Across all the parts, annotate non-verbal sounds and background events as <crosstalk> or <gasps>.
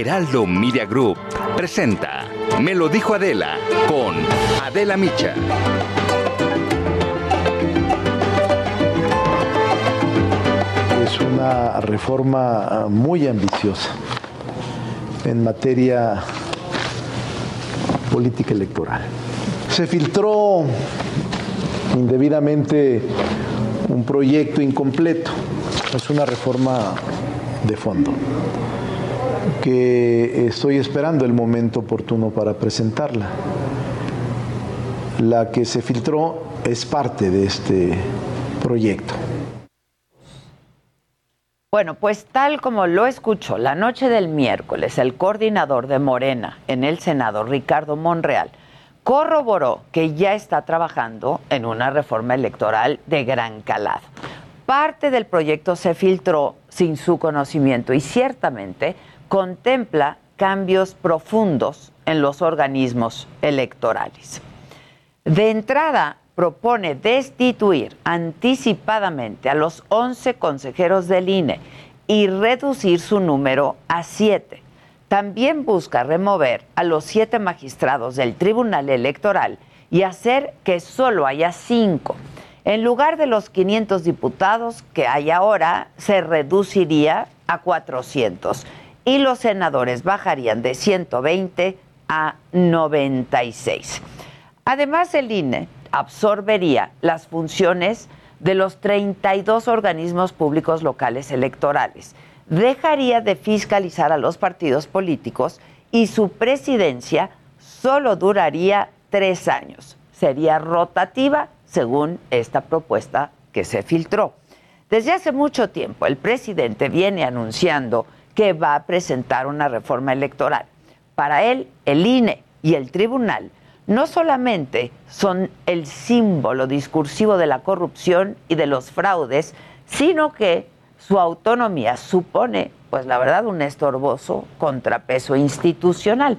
Heraldo Media Group presenta Me lo dijo Adela con Adela Micha. Es una reforma muy ambiciosa en materia política electoral. Se filtró indebidamente un proyecto incompleto. Es una reforma de fondo que estoy esperando el momento oportuno para presentarla. La que se filtró es parte de este proyecto. Bueno, pues tal como lo escuchó la noche del miércoles, el coordinador de Morena en el Senado, Ricardo Monreal, corroboró que ya está trabajando en una reforma electoral de gran calado. Parte del proyecto se filtró sin su conocimiento y ciertamente contempla cambios profundos en los organismos electorales. De entrada, propone destituir anticipadamente a los 11 consejeros del INE y reducir su número a 7. También busca remover a los siete magistrados del Tribunal Electoral y hacer que solo haya cinco. En lugar de los 500 diputados que hay ahora, se reduciría a 400 y los senadores bajarían de 120 a 96. Además, el INE absorbería las funciones de los 32 organismos públicos locales electorales. Dejaría de fiscalizar a los partidos políticos y su presidencia solo duraría tres años. Sería rotativa según esta propuesta que se filtró. Desde hace mucho tiempo el presidente viene anunciando que va a presentar una reforma electoral. Para él, el INE y el tribunal no solamente son el símbolo discursivo de la corrupción y de los fraudes, sino que su autonomía supone, pues la verdad, un estorboso contrapeso institucional.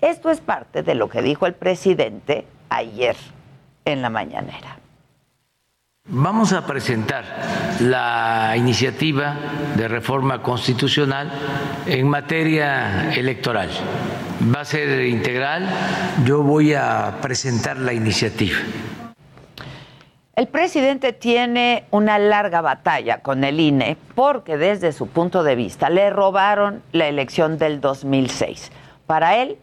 Esto es parte de lo que dijo el presidente ayer en la mañanera. Vamos a presentar la iniciativa de reforma constitucional en materia electoral. Va a ser integral. Yo voy a presentar la iniciativa. El presidente tiene una larga batalla con el INE porque desde su punto de vista le robaron la elección del 2006. Para él,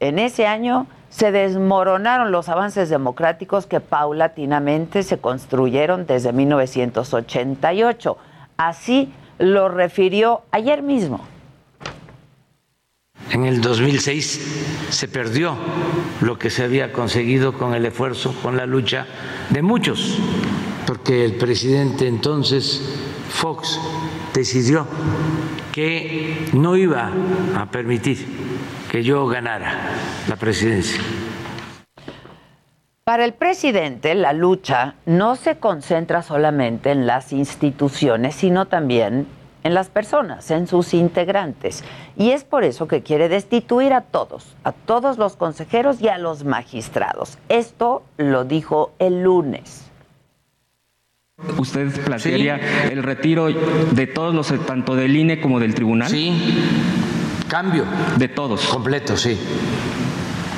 en ese año se desmoronaron los avances democráticos que paulatinamente se construyeron desde 1988. Así lo refirió ayer mismo. En el 2006 se perdió lo que se había conseguido con el esfuerzo, con la lucha de muchos, porque el presidente entonces, Fox, decidió que no iba a permitir que yo ganara la presidencia. Para el presidente, la lucha no se concentra solamente en las instituciones, sino también en las personas, en sus integrantes. Y es por eso que quiere destituir a todos, a todos los consejeros y a los magistrados. Esto lo dijo el lunes. ¿Usted plantearía el retiro de todos los, tanto del INE como del tribunal? Sí, Cambio. De todos. Completo, sí.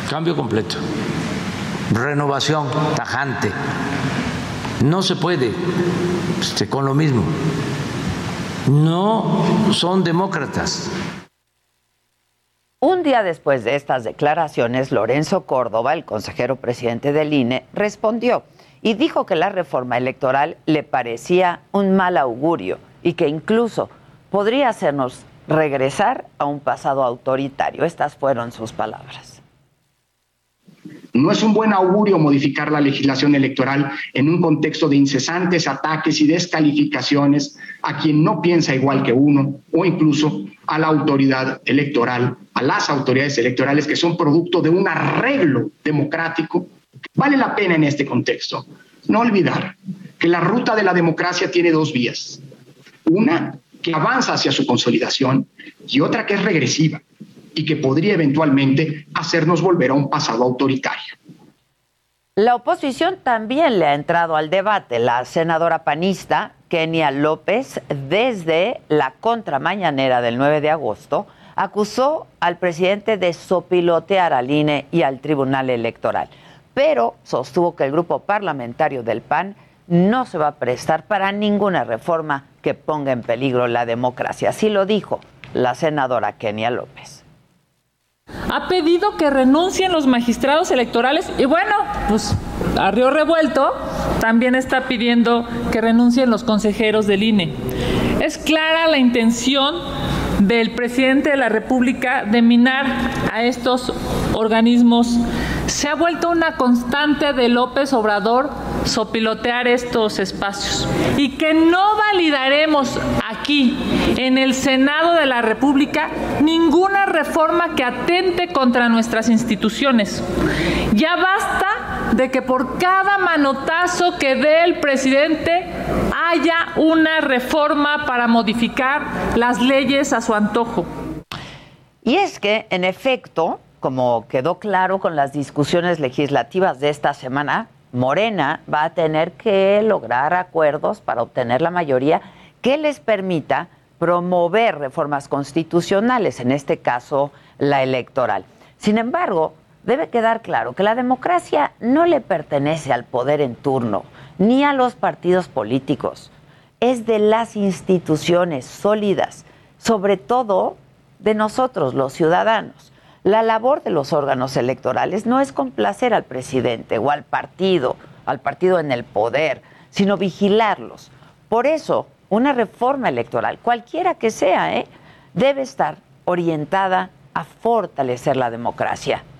Cambio completo. Renovación tajante. No se puede este, con lo mismo. No son demócratas. Un día después de estas declaraciones, Lorenzo Córdoba, el consejero presidente del INE, respondió y dijo que la reforma electoral le parecía un mal augurio y que incluso podría hacernos regresar a un pasado autoritario. Estas fueron sus palabras. No es un buen augurio modificar la legislación electoral en un contexto de incesantes ataques y descalificaciones a quien no piensa igual que uno o incluso a la autoridad electoral, a las autoridades electorales que son producto de un arreglo democrático. Vale la pena en este contexto no olvidar que la ruta de la democracia tiene dos vías. Una avanza hacia su consolidación y otra que es regresiva y que podría eventualmente hacernos volver a un pasado autoritario. La oposición también le ha entrado al debate. La senadora panista Kenia López, desde la contramañanera del 9 de agosto, acusó al presidente de sopilotear al INE y al Tribunal Electoral, pero sostuvo que el grupo parlamentario del PAN no se va a prestar para ninguna reforma que ponga en peligro la democracia. Así lo dijo la senadora Kenia López. Ha pedido que renuncien los magistrados electorales y bueno, pues a Río Revuelto también está pidiendo que renuncien los consejeros del INE. Es clara la intención del presidente de la República de minar a estos organismos. Se ha vuelto una constante de López Obrador sopilotear estos espacios y que no validaremos aquí en el Senado de la República ninguna reforma que atente contra nuestras instituciones. Ya basta de que por cada manotazo que dé el presidente haya una reforma para modificar las leyes a su antojo. Y es que, en efecto, como quedó claro con las discusiones legislativas de esta semana, Morena va a tener que lograr acuerdos para obtener la mayoría que les permita promover reformas constitucionales, en este caso la electoral. Sin embargo, debe quedar claro que la democracia no le pertenece al poder en turno, ni a los partidos políticos. Es de las instituciones sólidas, sobre todo de nosotros, los ciudadanos. La labor de los órganos electorales no es complacer al presidente o al partido, al partido en el poder, sino vigilarlos. Por eso, una reforma electoral, cualquiera que sea, ¿eh? debe estar orientada a fortalecer la democracia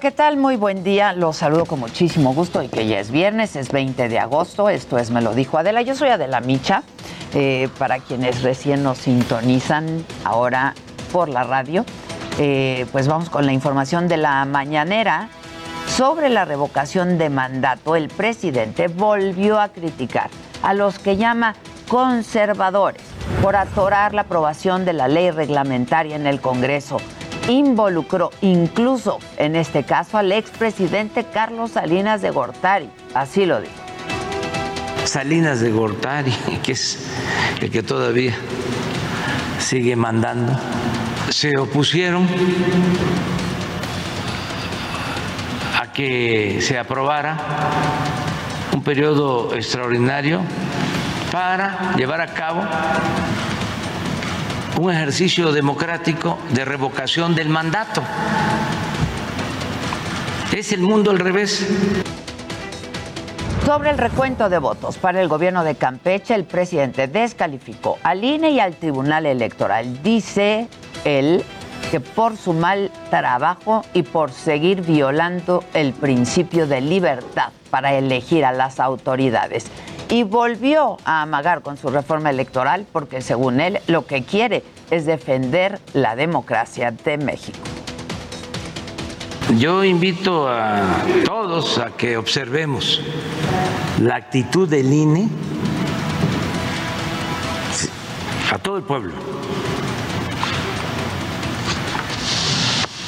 ¿Qué tal? Muy buen día. Los saludo con muchísimo gusto y que ya es viernes, es 20 de agosto. Esto es Me lo dijo Adela. Yo soy Adela Micha. Eh, para quienes recién nos sintonizan ahora por la radio, eh, pues vamos con la información de la mañanera. Sobre la revocación de mandato, el presidente volvió a criticar a los que llama conservadores por atorar la aprobación de la ley reglamentaria en el Congreso involucró incluso en este caso al expresidente Carlos Salinas de Gortari. Así lo dijo. Salinas de Gortari, que es el que todavía sigue mandando, se opusieron a que se aprobara un periodo extraordinario para llevar a cabo un ejercicio democrático de revocación del mandato. Es el mundo al revés. Sobre el recuento de votos para el gobierno de Campeche, el presidente descalificó al INE y al Tribunal Electoral. Dice él que por su mal trabajo y por seguir violando el principio de libertad para elegir a las autoridades y volvió a amagar con su reforma electoral porque según él lo que quiere es defender la democracia de México. Yo invito a todos a que observemos la actitud del INE, a todo el pueblo,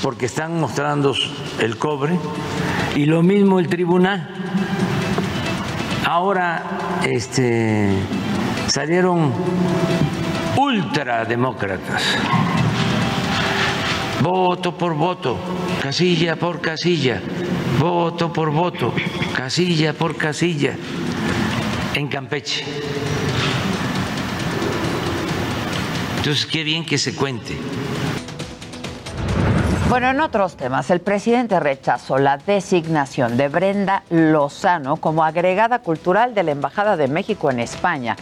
porque están mostrando el cobre y lo mismo el tribunal. Ahora este, salieron ultrademócratas. Voto por voto, casilla por casilla, voto por voto, casilla por casilla, en Campeche. Entonces, qué bien que se cuente. Bueno, en otros temas, el presidente rechazó la designación de Brenda Lozano como agregada cultural de la Embajada de México en España,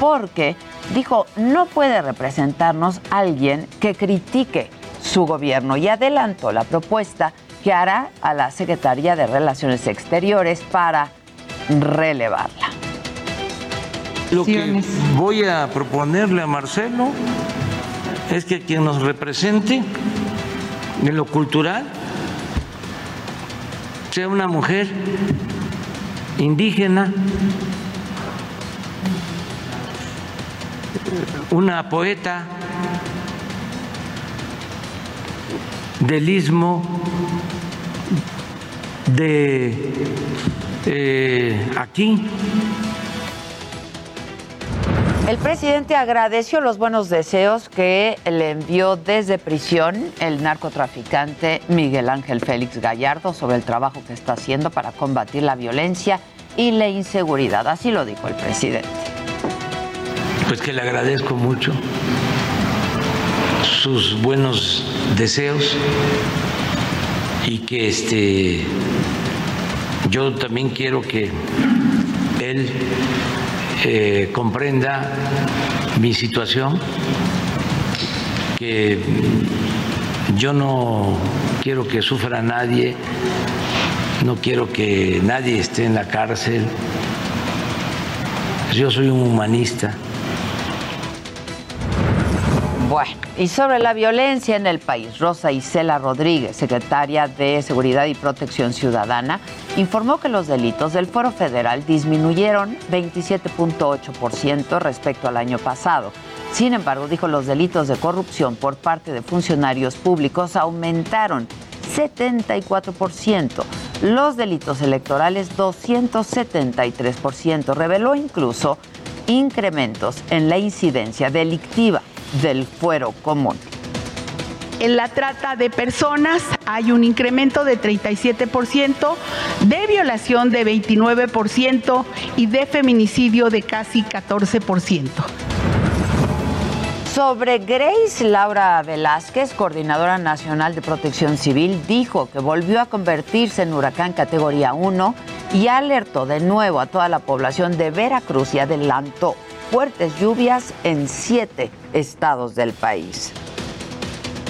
porque dijo no puede representarnos alguien que critique su gobierno y adelantó la propuesta que hará a la Secretaría de Relaciones Exteriores para relevarla. Lo que voy a proponerle a Marcelo es que quien nos represente en lo cultural. Sea una mujer indígena, una poeta del istmo de eh, aquí el presidente agradeció los buenos deseos que le envió desde prisión el narcotraficante Miguel Ángel Félix Gallardo sobre el trabajo que está haciendo para combatir la violencia y la inseguridad. Así lo dijo el presidente. Pues que le agradezco mucho sus buenos deseos y que este yo también quiero que él eh, comprenda mi situación, que yo no quiero que sufra nadie, no quiero que nadie esté en la cárcel. Yo soy un humanista. Bueno, y sobre la violencia en el país, Rosa Isela Rodríguez, secretaria de Seguridad y Protección Ciudadana, informó que los delitos del Foro Federal disminuyeron 27.8% respecto al año pasado. Sin embargo, dijo los delitos de corrupción por parte de funcionarios públicos aumentaron 74%, los delitos electorales 273%. Reveló incluso incrementos en la incidencia delictiva del fuero común. En la trata de personas hay un incremento de 37%, de violación de 29% y de feminicidio de casi 14%. Sobre Grace Laura Velázquez, coordinadora nacional de protección civil, dijo que volvió a convertirse en huracán categoría 1 y alertó de nuevo a toda la población de Veracruz y adelantó fuertes lluvias en siete estados del país.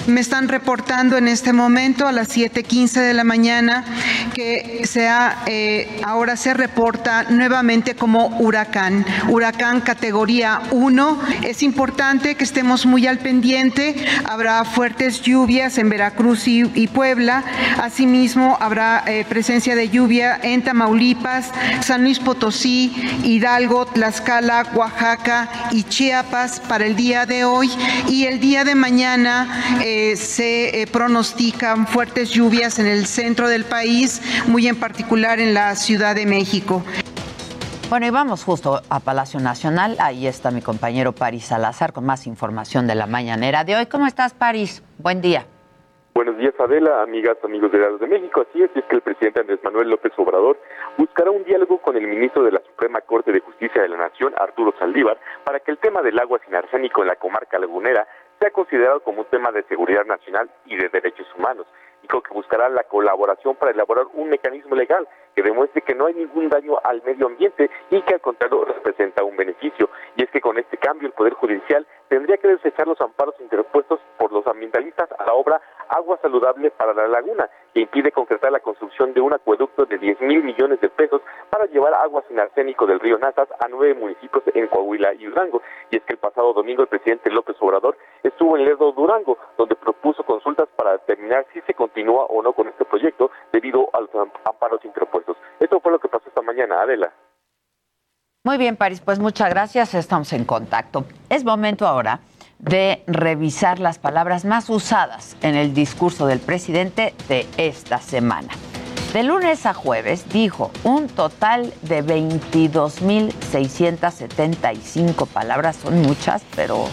Me están reportando en este momento a las 7:15 de la mañana que sea, eh, ahora se reporta nuevamente como huracán, huracán categoría 1. Es importante que estemos muy al pendiente. Habrá fuertes lluvias en Veracruz y, Puebla. Asimismo, habrá eh, presencia de lluvia en Tamaulipas, San Luis Potosí, Hidalgo, Tlaxcala, Oaxaca y Chiapas para el día de hoy. Y el día de mañana. Eh, eh, se eh, pronostican fuertes lluvias en el centro del país, muy en particular en la Ciudad de México. Bueno, y vamos justo a Palacio Nacional. Ahí está mi compañero París Salazar con más información de la mañanera de hoy. ¿Cómo estás, París? Buen día. Buenos días, Adela, amigas, amigos de Dados de México. Así es, es que el presidente Andrés Manuel López Obrador buscará un diálogo con el ministro de la Suprema Corte de Justicia de la Nación, Arturo Saldívar, para que el tema del agua sin arsénico en la comarca lagunera ha considerado como un tema de seguridad nacional y de derechos humanos. Dijo que buscará la colaboración para elaborar un mecanismo legal que demuestre que no hay ningún daño al medio ambiente y que al contrario representa un beneficio. Y es que con este cambio el Poder Judicial tendría que desechar los amparos interpuestos los ambientalistas a la obra Agua Saludable para la Laguna, que impide concretar la construcción de un acueducto de 10 mil millones de pesos para llevar agua sin arsénico del río Nazas a nueve municipios en Coahuila y Durango. Y es que el pasado domingo el presidente López Obrador estuvo en Lerdo, Durango, donde propuso consultas para determinar si se continúa o no con este proyecto debido a los amparos interpuestos. Esto fue lo que pasó esta mañana, Adela. Muy bien, París, pues muchas gracias, estamos en contacto. Es momento ahora de revisar las palabras más usadas en el discurso del presidente de esta semana. De lunes a jueves dijo un total de 22.675 palabras, son muchas, pero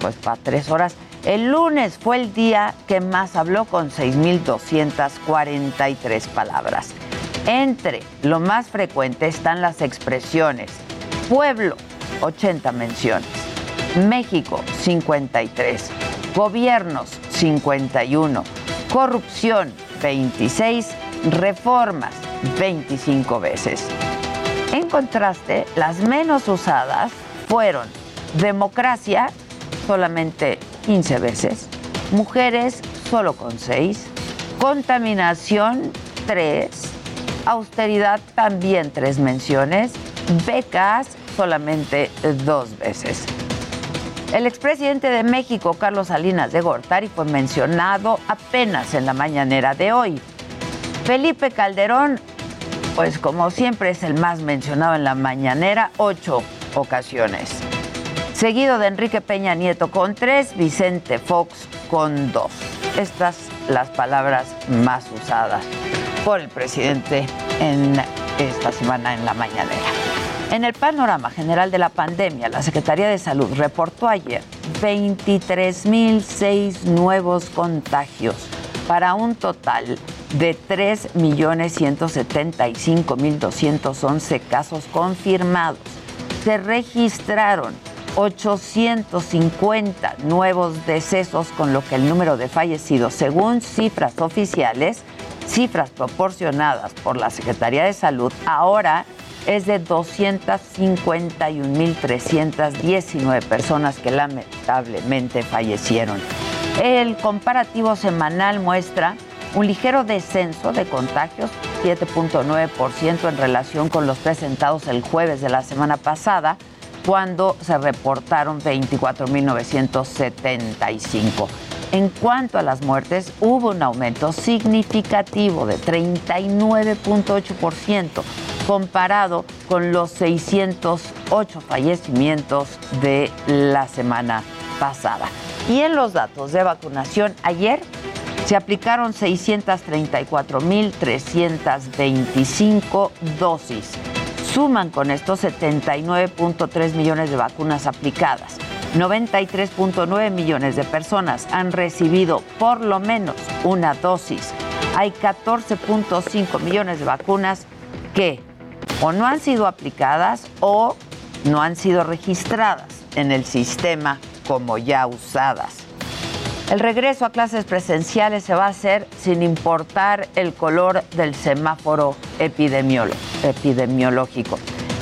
pues para tres horas. El lunes fue el día que más habló con 6.243 palabras. Entre lo más frecuente están las expresiones pueblo, 80 menciones, México, 53, gobiernos, 51, corrupción, 26, reformas, 25 veces. En contraste, las menos usadas fueron democracia, solamente 15 veces, mujeres, solo con 6, contaminación, 3, austeridad, también 3 menciones, becas, solamente dos veces. El expresidente de México, Carlos Salinas de Gortari, fue mencionado apenas en la mañanera de hoy. Felipe Calderón, pues como siempre es el más mencionado en la mañanera, ocho ocasiones. Seguido de Enrique Peña Nieto con tres, Vicente Fox con dos. Estas las palabras más usadas por el presidente en esta semana en la mañanera. En el panorama general de la pandemia, la Secretaría de Salud reportó ayer 23.006 nuevos contagios para un total de 3.175.211 casos confirmados. Se registraron 850 nuevos decesos, con lo que el número de fallecidos, según cifras oficiales, cifras proporcionadas por la Secretaría de Salud, ahora es de 251.319 personas que lamentablemente fallecieron. El comparativo semanal muestra un ligero descenso de contagios, 7.9% en relación con los presentados el jueves de la semana pasada, cuando se reportaron 24.975. En cuanto a las muertes, hubo un aumento significativo de 39.8% comparado con los 608 fallecimientos de la semana pasada. Y en los datos de vacunación, ayer se aplicaron 634.325 dosis. Suman con estos 79.3 millones de vacunas aplicadas. 93.9 millones de personas han recibido por lo menos una dosis. Hay 14.5 millones de vacunas que o no han sido aplicadas o no han sido registradas en el sistema como ya usadas. El regreso a clases presenciales se va a hacer sin importar el color del semáforo epidemiológico.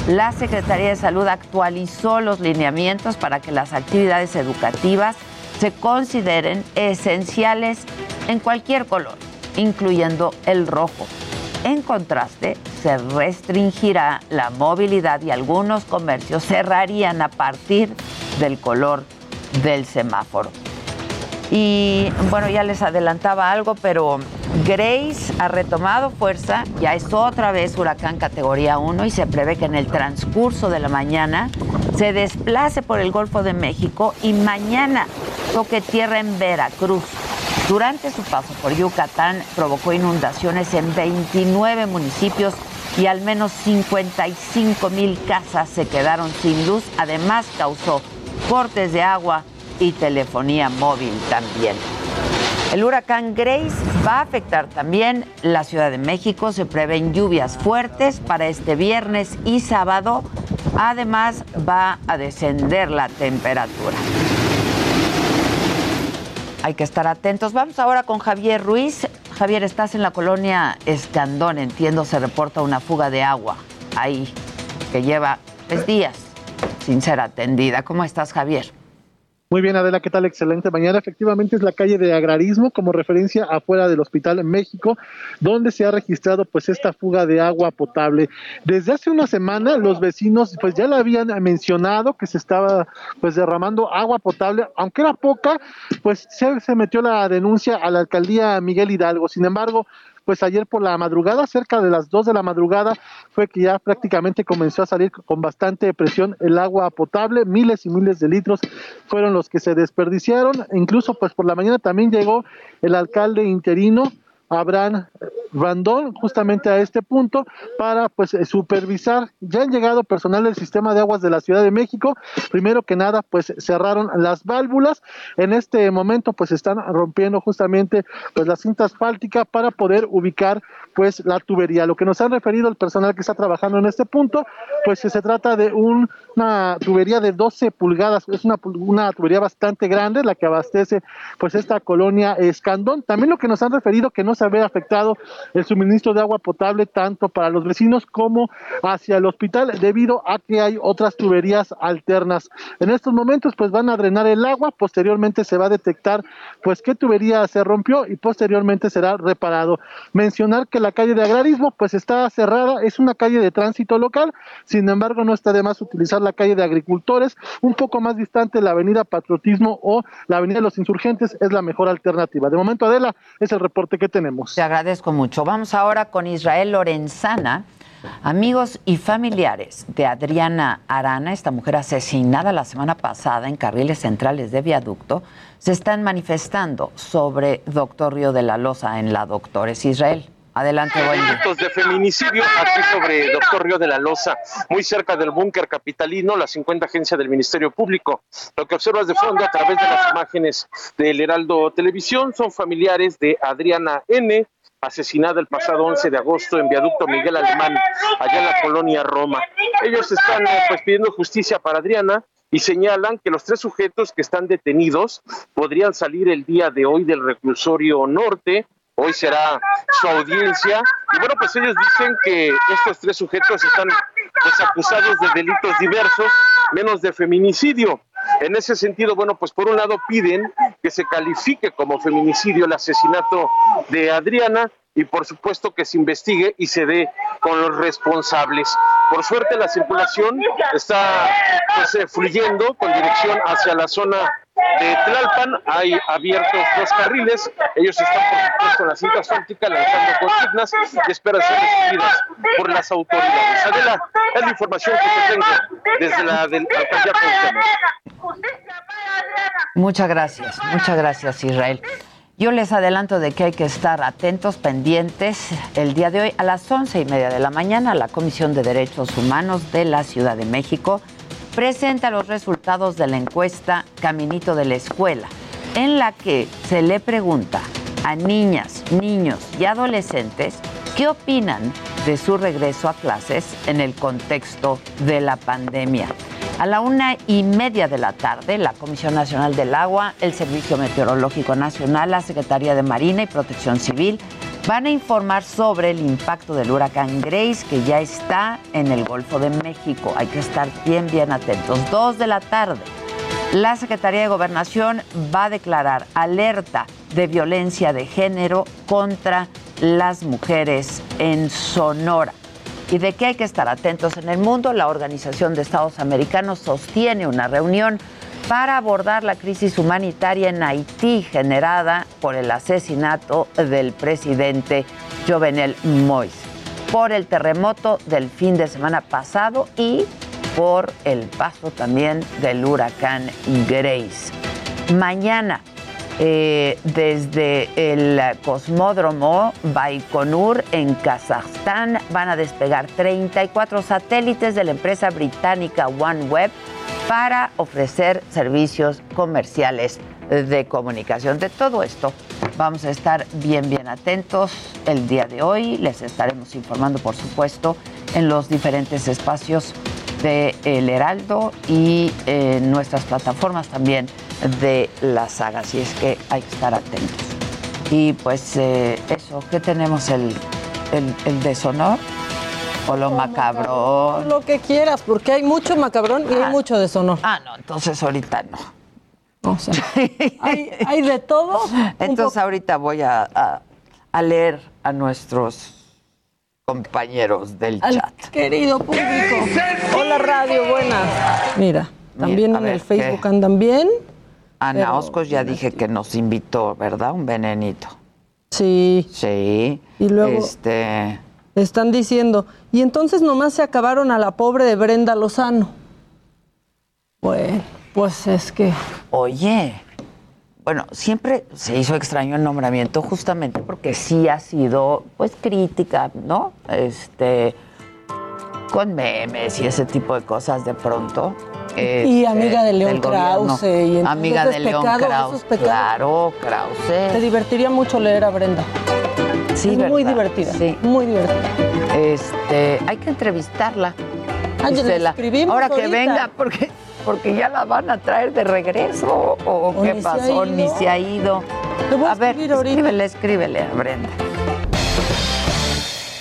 La Secretaría de Salud actualizó los lineamientos para que las actividades educativas se consideren esenciales en cualquier color, incluyendo el rojo. En contraste, se restringirá la movilidad y algunos comercios cerrarían a partir del color del semáforo. Y bueno, ya les adelantaba algo, pero Grace ha retomado fuerza, ya es otra vez huracán categoría 1 y se prevé que en el transcurso de la mañana se desplace por el Golfo de México y mañana toque tierra en Veracruz. Durante su paso por Yucatán provocó inundaciones en 29 municipios y al menos 55 mil casas se quedaron sin luz. Además causó cortes de agua y telefonía móvil también. El huracán Grace va a afectar también la Ciudad de México. Se prevén lluvias fuertes para este viernes y sábado. Además va a descender la temperatura hay que estar atentos. Vamos ahora con Javier Ruiz. Javier, estás en la colonia Escandón, entiendo, se reporta una fuga de agua ahí que lleva tres días sin ser atendida. ¿Cómo estás, Javier? Muy bien, Adela, ¿qué tal? Excelente mañana. Efectivamente es la calle de Agrarismo como referencia afuera del Hospital en México, donde se ha registrado pues esta fuga de agua potable. Desde hace una semana los vecinos pues ya le habían mencionado que se estaba pues derramando agua potable, aunque era poca, pues se, se metió la denuncia a la alcaldía Miguel Hidalgo. Sin embargo, pues ayer por la madrugada, cerca de las 2 de la madrugada, fue que ya prácticamente comenzó a salir con bastante presión el agua potable, miles y miles de litros fueron los que se desperdiciaron, incluso pues por la mañana también llegó el alcalde interino, Abraham Randón justamente a este punto para pues eh, supervisar. Ya han llegado personal del sistema de aguas de la Ciudad de México. Primero que nada, pues cerraron las válvulas. En este momento, pues están rompiendo justamente pues la cinta asfáltica para poder ubicar pues la tubería. Lo que nos han referido el personal que está trabajando en este punto, pues se trata de una tubería de 12 pulgadas. Es una, una tubería bastante grande la que abastece pues esta colonia Escandón. También lo que nos han referido que no se había afectado el suministro de agua potable tanto para los vecinos como hacia el hospital debido a que hay otras tuberías alternas. En estos momentos pues van a drenar el agua, posteriormente se va a detectar pues qué tubería se rompió y posteriormente será reparado. Mencionar que la calle de agrarismo pues está cerrada, es una calle de tránsito local, sin embargo no está de más utilizar la calle de agricultores, un poco más distante la avenida Patriotismo o la avenida de los Insurgentes es la mejor alternativa. De momento Adela es el reporte que tenemos. Te agradezco mucho. Vamos ahora con Israel Lorenzana. Amigos y familiares de Adriana Arana, esta mujer asesinada la semana pasada en carriles centrales de viaducto, se están manifestando sobre Doctor Río de la Loza en la Doctores Israel. Adelante, buen de feminicidio aquí sobre Doctor Río de la Loza, muy cerca del búnker capitalino, la 50 agencia del Ministerio Público. Lo que observas de fondo a través de las imágenes del Heraldo Televisión son familiares de Adriana N., asesinada el pasado 11 de agosto en Viaducto Miguel Alemán, allá en la colonia Roma. Ellos están pues pidiendo justicia para Adriana y señalan que los tres sujetos que están detenidos podrían salir el día de hoy del reclusorio norte. Hoy será su audiencia. Y bueno, pues ellos dicen que estos tres sujetos están pues, acusados de delitos diversos, menos de feminicidio. En ese sentido, bueno, pues por un lado piden que se califique como feminicidio el asesinato de Adriana y por supuesto que se investigue y se dé con los responsables. Por suerte la circulación está pues, eh, fluyendo con dirección hacia la zona de Tlalpan. Hay abiertos dos carriles. Ellos están, por supuesto, en la cinta asfáltica lanzando consignas y esperan ser recibidas por las autoridades. Adela, es la información que te tengo desde la del alcaldía Muchas gracias, muchas gracias Israel. Yo les adelanto de que hay que estar atentos, pendientes. El día de hoy a las once y media de la mañana, la Comisión de Derechos Humanos de la Ciudad de México presenta los resultados de la encuesta Caminito de la Escuela, en la que se le pregunta a niñas, niños y adolescentes qué opinan de su regreso a clases en el contexto de la pandemia. A la una y media de la tarde, la Comisión Nacional del Agua, el Servicio Meteorológico Nacional, la Secretaría de Marina y Protección Civil van a informar sobre el impacto del huracán Grace que ya está en el Golfo de México. Hay que estar bien, bien atentos. Dos de la tarde, la Secretaría de Gobernación va a declarar alerta de violencia de género contra las mujeres en Sonora y de qué hay que estar atentos en el mundo. La Organización de Estados Americanos sostiene una reunión para abordar la crisis humanitaria en Haití generada por el asesinato del presidente Jovenel Moïse, por el terremoto del fin de semana pasado y por el paso también del huracán Grace. Mañana eh, desde el cosmódromo Baikonur en Kazajstán. Van a despegar 34 satélites de la empresa británica OneWeb para ofrecer servicios comerciales de comunicación. De todo esto vamos a estar bien, bien atentos el día de hoy. Les estaremos informando, por supuesto, en los diferentes espacios de El Heraldo y en nuestras plataformas también de la saga, así es que hay que estar atentos. Y pues eh, eso, ¿qué tenemos? ¿El, el, deshonor? ¿O lo macabro? Lo que quieras, porque hay mucho macabrón y hay ah. mucho deshonor. Ah, no, entonces ahorita no. O sea, hay, de todo. Entonces ahorita voy a, a, leer a nuestros compañeros del chat. Querido público. Hola radio, buenas. Mira, también en el Facebook andan bien. Ana Oscos ya dije que nos invitó, ¿verdad? Un venenito. Sí. Sí. Y luego este están diciendo, y entonces nomás se acabaron a la pobre de Brenda Lozano. Bueno, pues es que Oye, bueno, siempre se hizo extraño el nombramiento justamente porque sí ha sido, pues, crítica, ¿no? Este, con memes y ese tipo de cosas de pronto. y este, amiga de León. Krause. Y entonces amiga de León Krause. Claro, Krause. Te divertiría mucho leer a Brenda. Sí, es muy divertida. Sí. Muy divertida. Este, hay que entrevistarla. Ah, Gisela. Ahora que ahorita. venga, porque, porque ya la van a traer de regreso. ¿O, O qué ni se ha pasó? Ni se ha ido. A A ver, escríbele, escríbele a Brenda.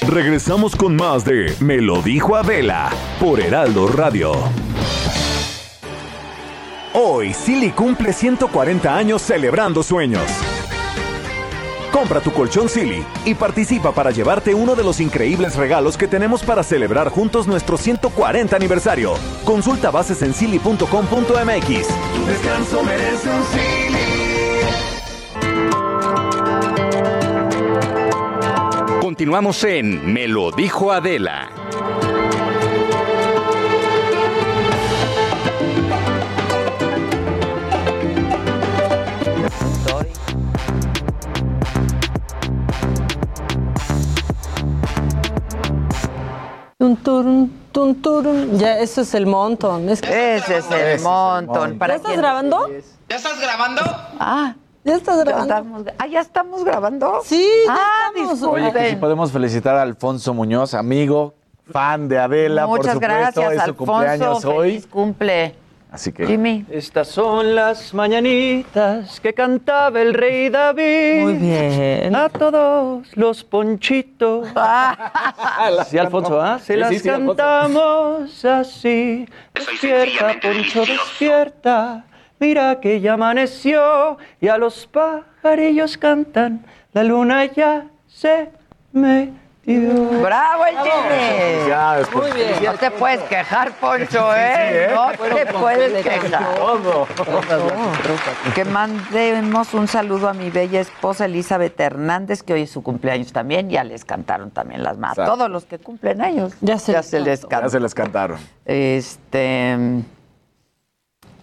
Regresamos con más de Me lo dijo Adela por Heraldo Radio. Hoy Silly cumple 140 años celebrando sueños. Compra tu colchón Silly y participa para llevarte uno de los increíbles regalos que tenemos para celebrar juntos nuestro 140 aniversario. Consulta bases en silly.com.mx. Tu descanso merece un Continuamos en Me lo dijo Adela. Tun, turun, tun, turun. Ya, eso es el montón. Es que- Ese es el montón. ¿Ya estás grabando? ¿Ya estás grabando? Ah, ¿Ya estás grabando? estamos- ah, ¿ya estamos grabando? Sí, ya Ah, estamos. Oye, que si podemos felicitar a Alfonso Muñoz, amigo, fan de Adela, Muchas por supuesto, gracias, es su Alfonso. cumpleaños hoy. Feliz cumple. Así que Jimmy. Estas son las mañanitas que cantaba el rey David. Muy bien. A todos los ponchitos. <laughs> sí, Alfonso, ¿ah? Se Sí, las sí, sí, Alfonso. cantamos así. Despierta, Poncho, despierta. Mira que ya amaneció y a los pajarillos cantan. La luna ya se ¡Bravo, el Jimmy! Felicidades, Muy bien. No te puedes quejar, Poncho, Sí, ¿eh? ¿eh? No te puedes quejar. todo. Que mandemos un saludo a mi bella esposa Elizabeth Hernández, que hoy es su cumpleaños también. Ya les cantaron también las más. Exacto. Todos los que cumplen años. Ya se, les Ya cantó. se les cantaron. Este.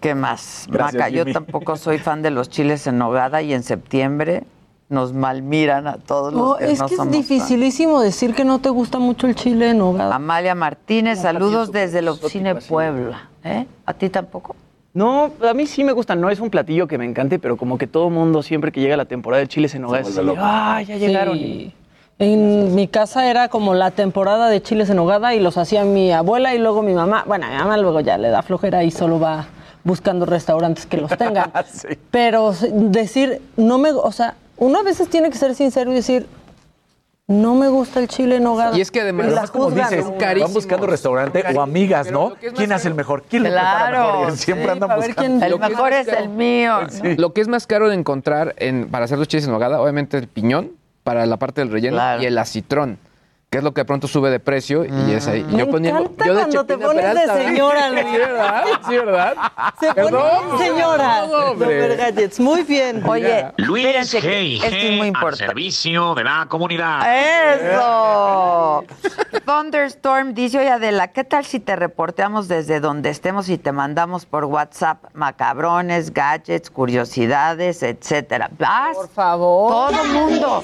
¿Qué más? Gracias, Maca, yo tampoco soy fan de los chiles en nogada y en septiembre nos malmiran a todos los No, que es no que es somos fan. dificilísimo decir que no te gusta mucho el chile en nogada. Amalia Martínez, saludos desde la oficina de Puebla. ¿Eh? ¿A ti tampoco? No, a mí sí me gusta. No es un platillo que me encante, pero como que todo mundo siempre que llega la temporada de chiles en es loco. ¡ah, ya llegaron! Sí. En mi casa era como la temporada de chiles en nogada y los hacía mi abuela y luego mi mamá. Bueno, a mi mamá luego ya le da flojera y solo va buscando restaurantes que los tengan. <laughs> Sí. Pero decir, no me, o sea, uno a veces tiene que ser sincero y decir, no me gusta el chile en nogada. Y es que además- como juzgan, dices, ¿no? van buscando restaurante o amigas, ¿no? ¿Quién hace el mejor? ¿Quién lo prepara Claro, mejor? Siempre sí, andan ver buscando. quién- El es mejor es el mío. Lo que es más caro de encontrar en, para hacer los chiles en nogada, obviamente el piñón para la parte del relleno Claro. y el acitrón, que es lo que de pronto sube de precio y es ahí. Me encanta yo de cuando te pones de señora, <laughs> Luis. Sí, ¿verdad? Sí, ¿verdad? Se pone Perdón, bien, señora. no, Gadgets, muy bien. Oye, Luis G. esto es muy al importante. servicio de la comunidad. ¡Eso! <laughs> Thunderstorm dice, oye Adela, ¿qué tal si te reporteamos desde donde estemos y te mandamos por WhatsApp macabrones, gadgets, curiosidades, etcétera? ¿Vas? Por favor. Todo el mundo.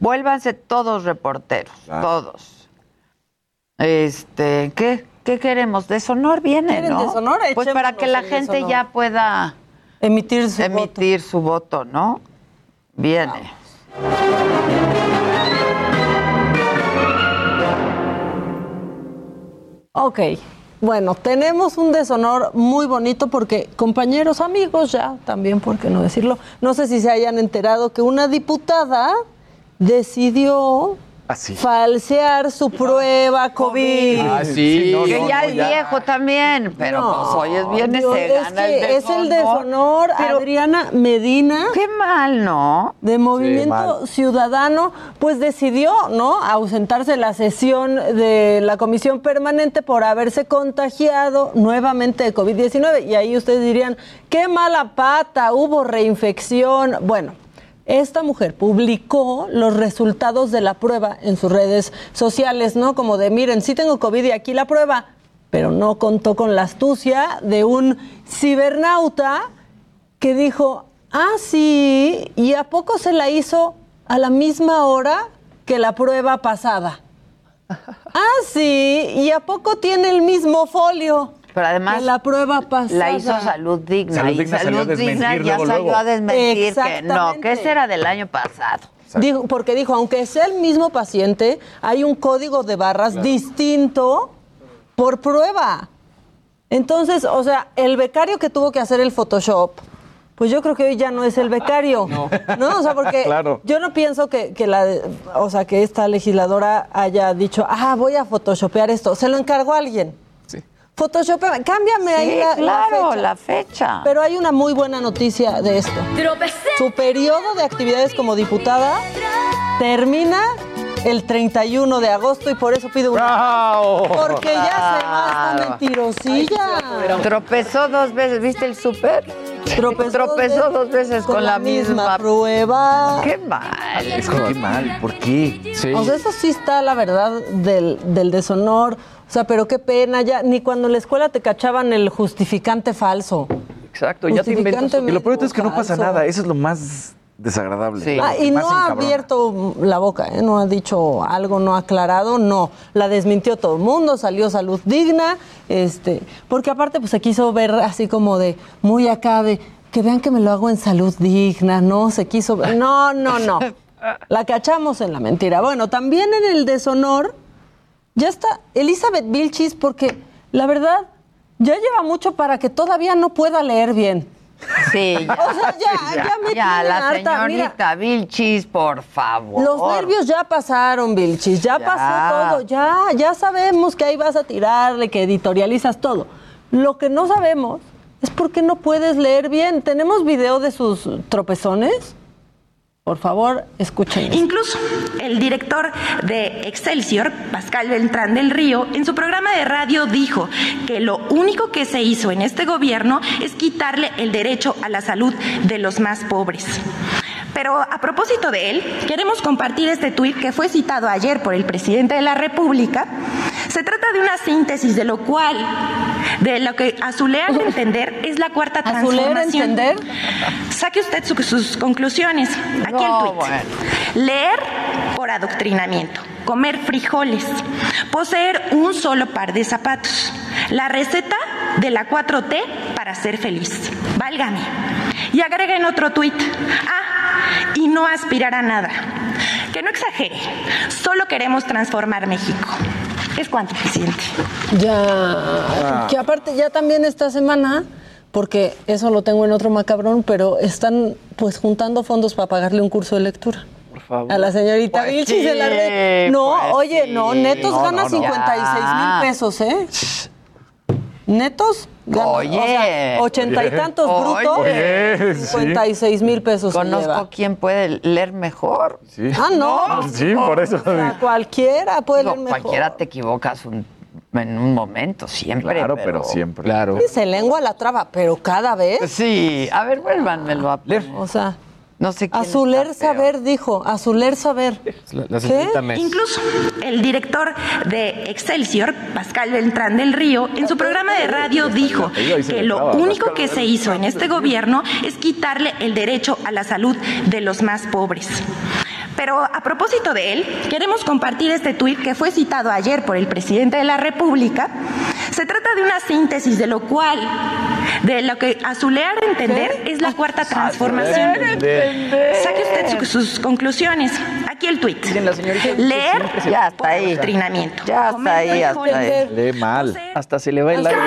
Vuélvanse todos reporteros, todos. Este, ¿qué, ¿qué queremos? Deshonor viene, ¿Quieren ¿no? deshonor? Pues para que la gente deshonor. ya pueda Emitir su emitir su voto, ¿no? Viene. Ok, bueno, tenemos un deshonor muy bonito porque compañeros, amigos ya, también, ¿por qué no decirlo? No sé si se hayan enterado que una diputada decidió Así. falsear su prueba COVID. Ah, sí. no, que no, ya no, es ya. viejo también, pero No, pues hoy es viernes, Dios, se es gana que el es el deshonor Pero Adriana Medina qué mal, ¿no? de Movimiento. Ciudadano, pues decidió, ¿no? Ausentarse de la sesión de la comisión permanente por haberse contagiado nuevamente de COVID-19. Y ahí ustedes dirían, qué mala pata, hubo reinfección. Bueno. Esta mujer publicó los resultados de la prueba en sus redes sociales, ¿no? Como de, miren, sí tengo COVID y aquí la prueba, pero no contó con la astucia de un cibernauta que dijo, Ah, sí. ¿Y a poco se la hizo a la misma hora que la prueba pasada? <laughs> Ah, sí. ¿Y a poco tiene el mismo folio? Pero además que la prueba pasada. la hizo Salud Digna Salud y Digna salió a Salud Digna ya luego, salió luego. a desmentir que no, que ese era del año pasado. Dijo- porque dijo, aunque sea el mismo paciente, hay un código de barras distinto por prueba. Entonces, o sea, el becario que tuvo que hacer el Photoshop, pues yo creo que hoy ya no es el becario. No. O sea, porque <laughs> Claro. yo no pienso que, que la, o sea, que esta legisladora haya dicho, ah, voy a photoshopear esto. Se lo encargó a alguien. Sí. Photoshopeame, cámbiame ahí Sí, la, la claro, fecha. la fecha. Pero hay una muy buena noticia de esto. Su periodo de actividades como diputada termina el 31 de agosto y por eso pido un... Porque ya se va esta mentirosilla. Tropezó dos veces, ¿viste el súper? Tropezó, Tropezó dos veces con, la, misma. prueba. Qué mal. Es que qué mal, ¿por qué? Sí. O sea, eso sí está la verdad del, del deshonor. O sea, pero qué pena ya. Ni cuando en la escuela te cachaban el justificante falso. Exacto, ya te inventas. Justificante Y lo peor es que no pasa falso. nada, eso es lo más desagradable. Sí. Ah, y más no ha abierto la boca, ¿eh? no ha dicho algo, no ha aclarado, no. La desmintió todo el mundo, salió salud digna, este, porque aparte pues se quiso ver así como de muy acá de que vean que me lo hago en salud digna, no, se quiso ver. No, no, no. <laughs> La cachamos en la mentira. Bueno, también en el deshonor ya está Elizabeth Vilchis porque la verdad ya lleva mucho para que todavía no pueda leer bien. Sí, ya. <laughs> O sea, ya, ya, me Ya, la harta. Mira, señorita Vilchis, por favor. los nervios ya pasaron, Vilchis, ya, Ya. pasó todo, ya, ya sabemos que ahí vas a tirarle, que editorializas todo. Lo que no sabemos es por qué no puedes leer bien. ¿Tenemos video de sus tropezones? Por favor, escuchen. Incluso el director de Excelsior, Pascal Beltrán del Río, en su programa de radio dijo que lo único que se hizo en este gobierno es quitarle el derecho a la salud de los más pobres. Pero a propósito de él, queremos compartir este tuit que fue citado ayer por el presidente de la República. Se trata de una síntesis de lo cual, de lo que a su leer entender es la cuarta ¿A su leer transformación. entender? Saque usted su- sus conclusiones. Aquí el tuit. Leer por adoctrinamiento, comer frijoles, poseer un solo par de zapatos. La receta de la 4T para ser feliz. Válgame. Y agrega en otro tuit. Ah, y no aspirar a nada. Que no exagere. Solo queremos transformar México. Es cuanto, presidente. Ya, que aparte ya también esta semana, porque eso lo tengo en otro macabrón, pero están pues juntando fondos para pagarle un curso de lectura. Por favor. A la señorita Pues Vilchis de la red. No, pues oye, no, netos No, gana no, no. 56 Ya. mil pesos, ¿eh? Netos gana, Oye. o sea, ochenta y tantos Oye. brutos, Oye, sí. 56 mil pesos Conozco lleva. quién puede leer mejor. Sí. Ah, no. Sí, por eso. O sea, cualquiera puede Digo, leer mejor. cualquiera te equivocas un- en un momento, siempre. Claro, pero siempre. Claro. Sí, se lengua la traba, pero cada vez. Sí, a ver, vuélvanmelo a poner. O sea, No sé quién a su está leer peor. saber, dijo, a su leer saber. La, Mes. Incluso el director de Excelsior, Pascal Beltrán del Río, en su programa de radio dijo que lo único que se hizo en este gobierno es quitarle el derecho a la salud de los más pobres. Pero a propósito de él, queremos compartir este tuit que fue citado ayer por el presidente de la República. Se trata de una síntesis de lo cual, de lo que a su leer entender es la cuarta transformación. Saque usted su- sus conclusiones. Aquí el tuit. Leer Ya está por ahí. adoctrinamiento. Ya está ahí, hasta ahí. Lee mal. Hasta se le va el aire.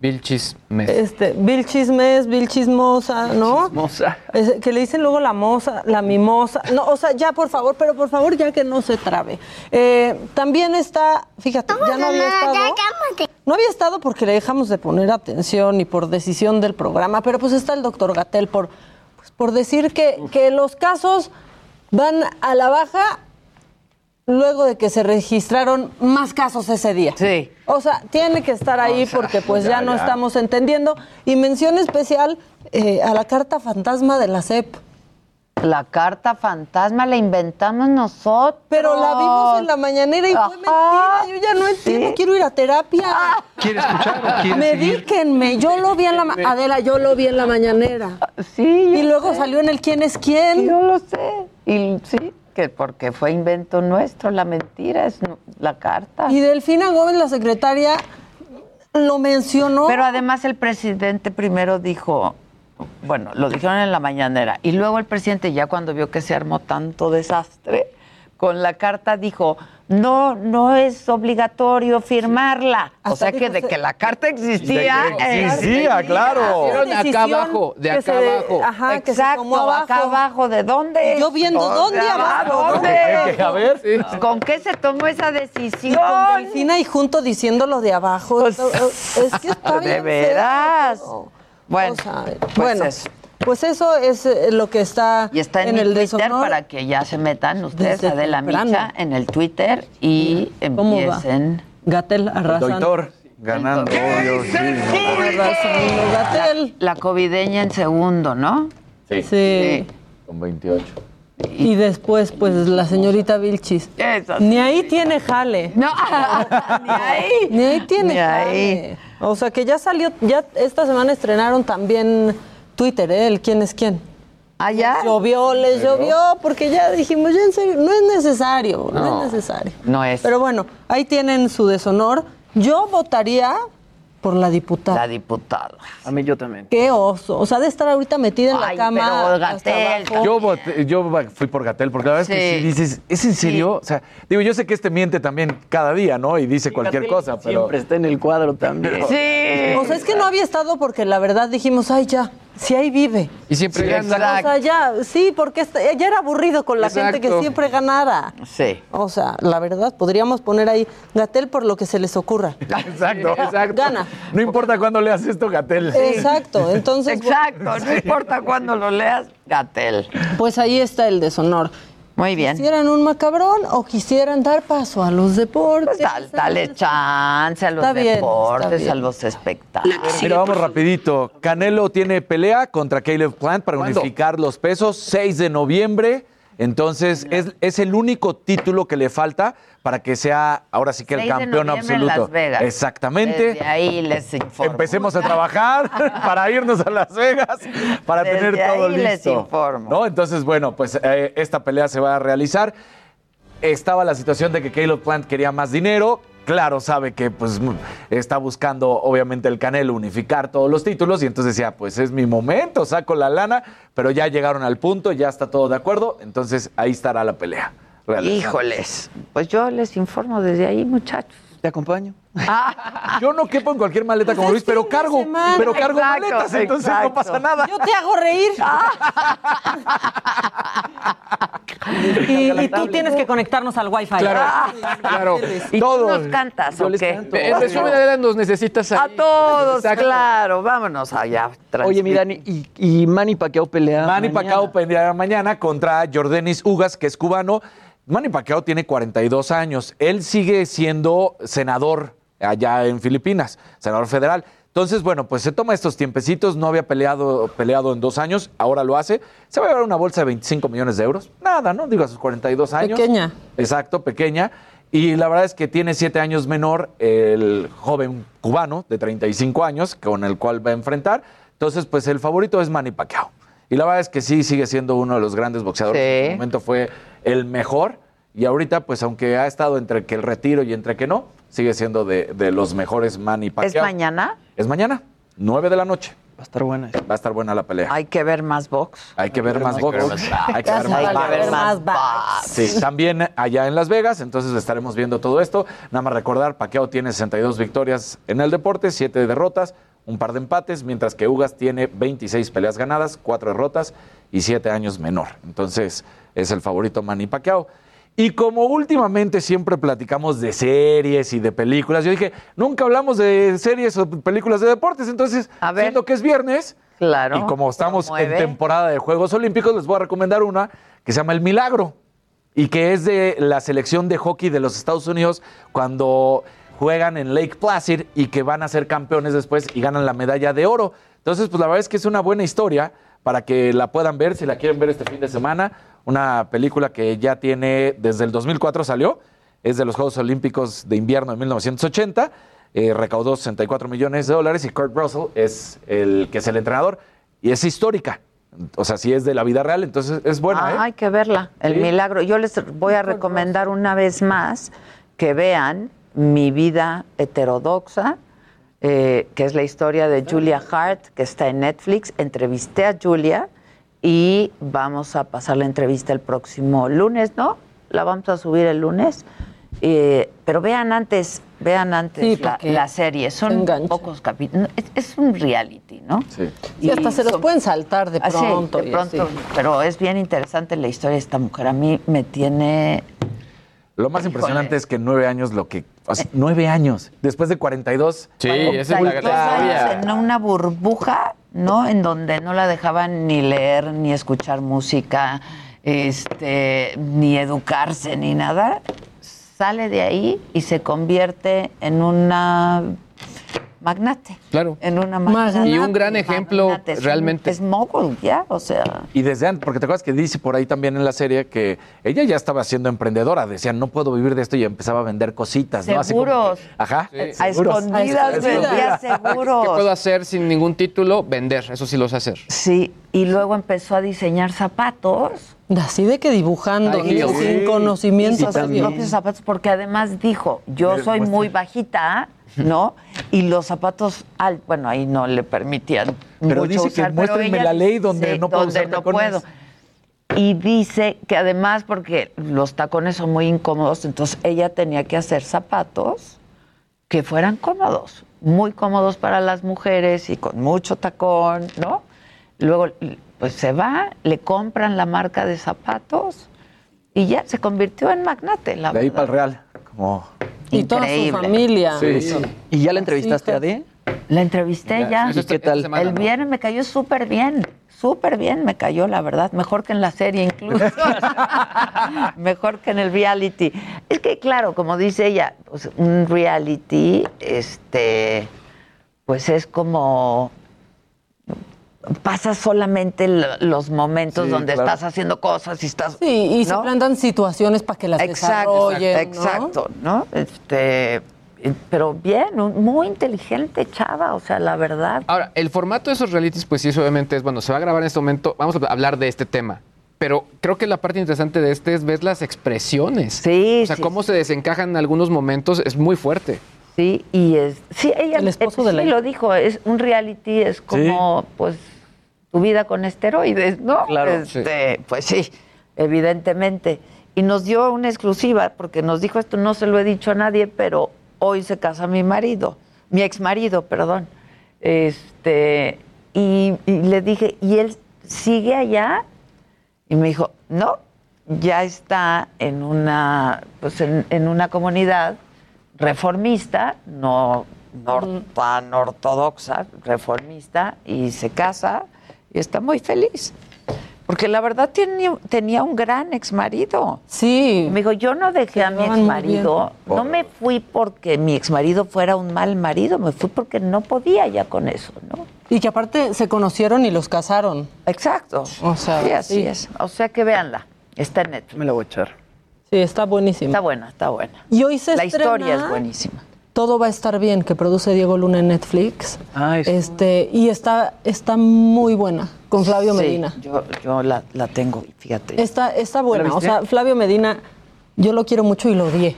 Leer entender. Vilchis Mes. Este, Bill Chismes, Bill Chismosa, ¿no? Chismosa. Es- que le dicen luego la moza, la mimosa. No, o sea, ya por favor, pero por favor ya que no se trabe. Eh, también está, fíjate, ya no había estado. No había estado porque le dejamos de poner atención y por decisión del programa, pero pues está el doctor Gatel por, pues, por decir que, que los casos van a la baja luego de que se registraron más casos ese día. Sí. O sea, tiene que estar ahí porque pues ya, ya, no ya. estamos entendiendo. Y mención especial eh, a la carta fantasma de la CEP. La carta fantasma la inventamos nosotros. Pero la vimos en la mañanera y fue mentira. Yo ya no entiendo, quiero ir a terapia. ¿Quiere escuchar o quiere Medíquenme. Yo lo vi en la ma- Adela, yo lo vi en la mañanera. Sí. Y luego salió en el quién es quién. Yo lo sé. Y sí, que porque fue invento nuestro, la mentira es la carta. Y Delfina Gómez, la secretaria, lo mencionó. Pero además el presidente primero dijo, bueno, lo dijeron en la mañanera, y luego el presidente ya cuando vio que se armó tanto desastre con la carta dijo, no, no es obligatorio firmarla. o sea que de que la carta existía. De que existía, eh, claro. De acá abajo, de acá se- abajo. Ajá, que se Exacto, abajo. acá abajo, ¿de dónde? Yo viendo O dónde abajo. A ver. ¿Con qué se tomó esa Y decisión? con Delfina y junto diciendo lo de abajo. es que está bien de veras. Bueno, O sea, pues bueno, eso. Pues eso es eh, lo que está, Y está en, en mi el Twitter deshonor. para que ya se metan ustedes, Desde Adela temprano. Micha, en el Twitter y ¿Cómo va? empiecen. Gatel arrasando. Doctor, ganando, obvio, sí. Arrasando, Gatel. La covideña en segundo, ¿no? Sí. Sí. Con 28. Y después, pues, la señorita Vilchis. Eso. Ni ahí tiene jale. No, <laughs> ni ahí. Ni ahí tiene Ni jale. ahí. O sea que ya salió, ya esta semana estrenaron también Twitter, ¿eh? El quién es quién. ¿Allá? Llovió, les llovió, porque ya dijimos, ya en serio, no es necesario, no, No. es necesario. No es. Pero bueno, ahí tienen su deshonor. Yo votaría por la diputada. La diputada. A mí yo también. Qué oso. O sea, de estar ahorita metida en la Ay, cama. pero abajo. Yo, voté- yo fui por Gatel, porque la verdad es que sí dices, ¿es en serio? O sea, digo, yo sé que este miente también cada día, ¿no? Y dice cualquier cosa, pero. Siempre está en el cuadro también. <laughs> Sí. O sea, es que no había estado porque la verdad dijimos, ay, ya, si ahí vive. Y siempre Sí, gana. O sea, ya, sí, porque este- ya era aburrido con la gente que siempre ganara. Sí. O sea, la verdad, podríamos poner ahí Gatel por lo que se les ocurra. <laughs> Exacto. Exacto. Gana. No importa cuándo leas esto, Gatel. Exacto. Entonces, Exacto, no importa cuándo lo leas, Gatel. pues ahí está el deshonor. Muy bien. ¿Quisieran un macabrón o quisieran dar paso a los deportes? Pues dal- dale chance a los Está deportes, bien. a los espectáculos. Mira, vamos rapidito. Canelo tiene pelea contra Caleb Plant para ¿Cuándo? unificar los pesos, 6 de noviembre. Entonces, es, es el único título que le falta para que sea ahora sí que el 6 de campeón en absoluto. Las Vegas. Exactamente. Desde ahí les informo. Empecemos a trabajar <laughs> para irnos a Las Vegas, para Desde tener todo ahí les listo. informo. ¿No? Entonces, bueno, pues eh, esta pelea se va a realizar. Estaba la situación de que Caleb Plant quería más dinero. Claro, sabe que pues está buscando obviamente el Canelo unificar todos los títulos y entonces decía, pues es mi momento, saco la lana, pero ya llegaron al punto, ya está todo de acuerdo, entonces ahí estará la pelea. realizada. Híjoles. Pues yo les informo desde ahí, muchachos. Te acompaño. <laughs> Yo no quepo en cualquier maleta como Luis, pero cargo, semana. pero cargo Exacto, maletas, entonces no pasa nada. Yo te hago reír. <laughs> y, y tú tienes que conectarnos al Wi-Fi. Claro, claro. <laughs> ¿Y Todos. tú nos cantas o qué? En resumen, Adela, nos necesitas ahí. A todos, Exacto. claro. Vámonos allá. Oye, mi Dani, y, y Manny Pacquiao pelea Manny mañana. Pacquiao peleará mañana contra Jordanis Ugas, que es cubano. Manny Pacquiao tiene 42 años. Él sigue siendo senador allá en Filipinas, senador federal. Entonces, bueno, pues se toma estos tiempecitos. No había peleado, peleado en dos años, ahora lo hace. Se va a llevar una bolsa de 25 millones de euros. Nada, ¿no? Digo, a sus 42 años. Pequeña. Exacto, pequeña. Y la verdad es que tiene siete años menor el joven cubano de 35 años con el cual va a enfrentar. Entonces, pues el favorito es Manny Pacquiao. Y la verdad es que sí, sigue siendo uno de los grandes boxeadores. Sí. En su momento fue el mejor. Y ahorita, pues aunque ha estado entre que el retiro y entre que no, sigue siendo de, de los mejores Manny ¿Es Pacquiao. mañana? Es mañana, 9 de la noche. Va a estar buena. Va a estar buena la pelea. Hay que ver más box. Hay que ver más Hay que ver box. más Hay que ver más Hay que box. ver más más box. Sí, también allá en Las Vegas, entonces estaremos viendo todo esto. Nada más recordar, Pacquiao tiene 62 victorias en el deporte, 7 derrotas, un par de empates, mientras que Ugas tiene 26 peleas ganadas, 4 derrotas y 7 años menor. Entonces es el favorito Manny Pacquiao. Y como últimamente siempre platicamos de series y de películas, yo dije, nunca hablamos de series o películas de deportes, entonces, A ver. siendo que es viernes, Claro. y como estamos en temporada de Juegos Olímpicos, les voy a recomendar una que se llama El Milagro y que es de la selección de hockey de los Estados Unidos cuando juegan en Lake Placid y que van a ser campeones después y ganan la medalla de oro. Entonces, pues la verdad es que es una buena historia para que la puedan ver si la quieren ver este fin de semana. Una película que ya tiene, desde el 2004 salió, es de los Juegos Olímpicos de Invierno de 1980, eh, recaudó 64 millones de dólares y Kurt Russell es el que es el entrenador y es histórica. O sea, si es de la vida real, entonces es buena. Ah, ¿eh? Hay que verla, el Sí. milagro. Yo les voy a recomendar una vez más que vean Mi vida heterodoxa, eh, que es la historia de Julia Hart, que está en Netflix. Entrevisté a Julia y vamos a pasar la entrevista el próximo lunes, ¿no? La vamos a subir el lunes. Eh, pero vean antes, vean antes Sí, la, serie. Son pocos capítulos. Es, es un reality, ¿no? Sí. Y hasta se los son- pueden saltar de Ah, sí, pronto. de y pronto, así. pero es bien interesante la historia de esta mujer. A mí me tiene... Lo más Híjole. impresionante es que en nueve años lo que... o sea, nueve años, después de 42. Sí, esa es la 42 gran años en una burbuja, ¿no? En donde no la dejaban ni leer, ni escuchar música, este, ni educarse, ni nada. Sale de ahí y se convierte en una magnate. Claro. En una magnate. Y un gran ejemplo Magnate, es un- realmente. Es mogul, ya, o sea. Y desde antes, porque te acuerdas que dice por ahí también en la serie que ella ya estaba siendo emprendedora, decía, no puedo vivir de esto y empezaba a vender cositas, ¿no? Así como que- Seguros. ajá. A escondidas vendía seguros. ¿Qué puedo hacer sin ningún título? Vender, eso sí lo sé hacer. Sí, y luego empezó a diseñar zapatos. Así de que dibujando, Ay, sin conocimiento. Hizo sus propios zapatos porque además dijo, yo soy muy bajita, ¿no? Y los zapatos, al, bueno, ahí no le permitían Pero mucho dice que usar, muéstrenme la ley donde no puedo donde usar no puedo. Y dice que además, porque los tacones son muy incómodos, entonces ella tenía que hacer zapatos que fueran cómodos, muy cómodos para las mujeres y con mucho tacón, ¿no? Luego, pues se va, le compran la marca de zapatos y ya se convirtió en magnate, la De ahí para el Real. Y toda su Increíble. familia. Sí, sí. ¿Y ya la entrevistaste a D? La entrevisté Ya, ya. eso ¿Y qué tal? semana, El ¿no? viernes me cayó súper bien, súper bien me cayó, la verdad, mejor que en la serie incluso, <laughs> mejor que en el reality. Es que claro, como dice ella, pues, un reality, este, pues es como pasas solamente los momentos Sí, donde claro. estás haciendo cosas y estás Sí, y se plantan situaciones para que las Exacto, desarrollen, exacto, ¿no? Este, eh, pero bien, muy inteligente chava, o sea, la verdad. Ahora, el formato de esos realities, pues sí, obviamente es, bueno, se va a grabar en este momento, vamos a hablar de este tema. Pero creo que la parte interesante de este es ver las expresiones. Sí, O sea, sí, cómo se desencajan en algunos momentos es muy fuerte. Sí, y es. Sí, ella El esposo de sí lo dijo, es un reality, es como, pues, tu vida con esteroides, ¿no? Claro, Este, Pues sí, evidentemente. Y nos dio una exclusiva, porque nos dijo esto, no se lo he dicho a nadie, pero hoy se casa mi marido, mi ex marido, perdón. Este, y, y le dije, ¿y él sigue allá? Y me dijo, no, ya está en una, pues en, en una comunidad reformista, no, nor- tan ortodoxa, reformista, y se casa y está muy feliz. Porque la verdad tenía, tenía un gran ex marido. Sí. Me dijo, yo no dejé a mi ex marido, no me fui porque mi ex marido fuera un mal marido, me fui porque no podía ya con eso, ¿no? Y que aparte se conocieron y los casaron. Exacto. O sea, sí, así sí. es. O sea que véanla, está en Netflix. Me la voy a echar. Sí, está buenísimo. Está buena, está buena. Y hoy se La historia es buenísima. Todo va a estar bien, que produce Diego Luna en Netflix. Ah, eso. Este, y está, está muy buena, con Flavio Sí, Medina. Yo, yo la, la tengo, fíjate. Está, está buena. ¿La O sea, Flavio Medina, yo lo quiero mucho y lo odié.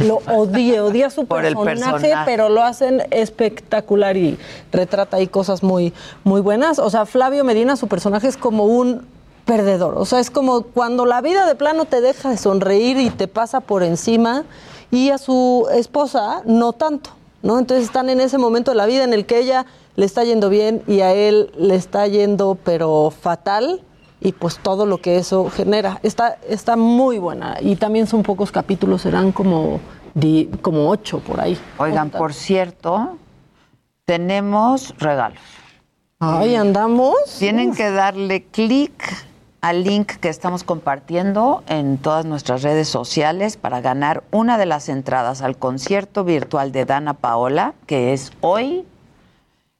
Lo odié, odié a su Por el personaje, personaje. pero lo hacen espectacular y retrata ahí cosas muy, muy buenas. O sea, Flavio Medina, su personaje es como un perdedor. O sea, es como cuando la vida de plano te deja de sonreír y te pasa por encima, y a su esposa no tanto, ¿no? Entonces están en ese momento de la vida en el que ella le está yendo bien y a él le está yendo pero fatal y pues todo lo que eso genera. Está, está muy buena y también son pocos capítulos, serán como, di- como ocho por ahí. Oigan, por cierto, tenemos regalos. Ay, andamos. Tienen que darle clic al link que estamos compartiendo en todas nuestras redes sociales para ganar una de las entradas al concierto virtual de Dana Paola, que es hoy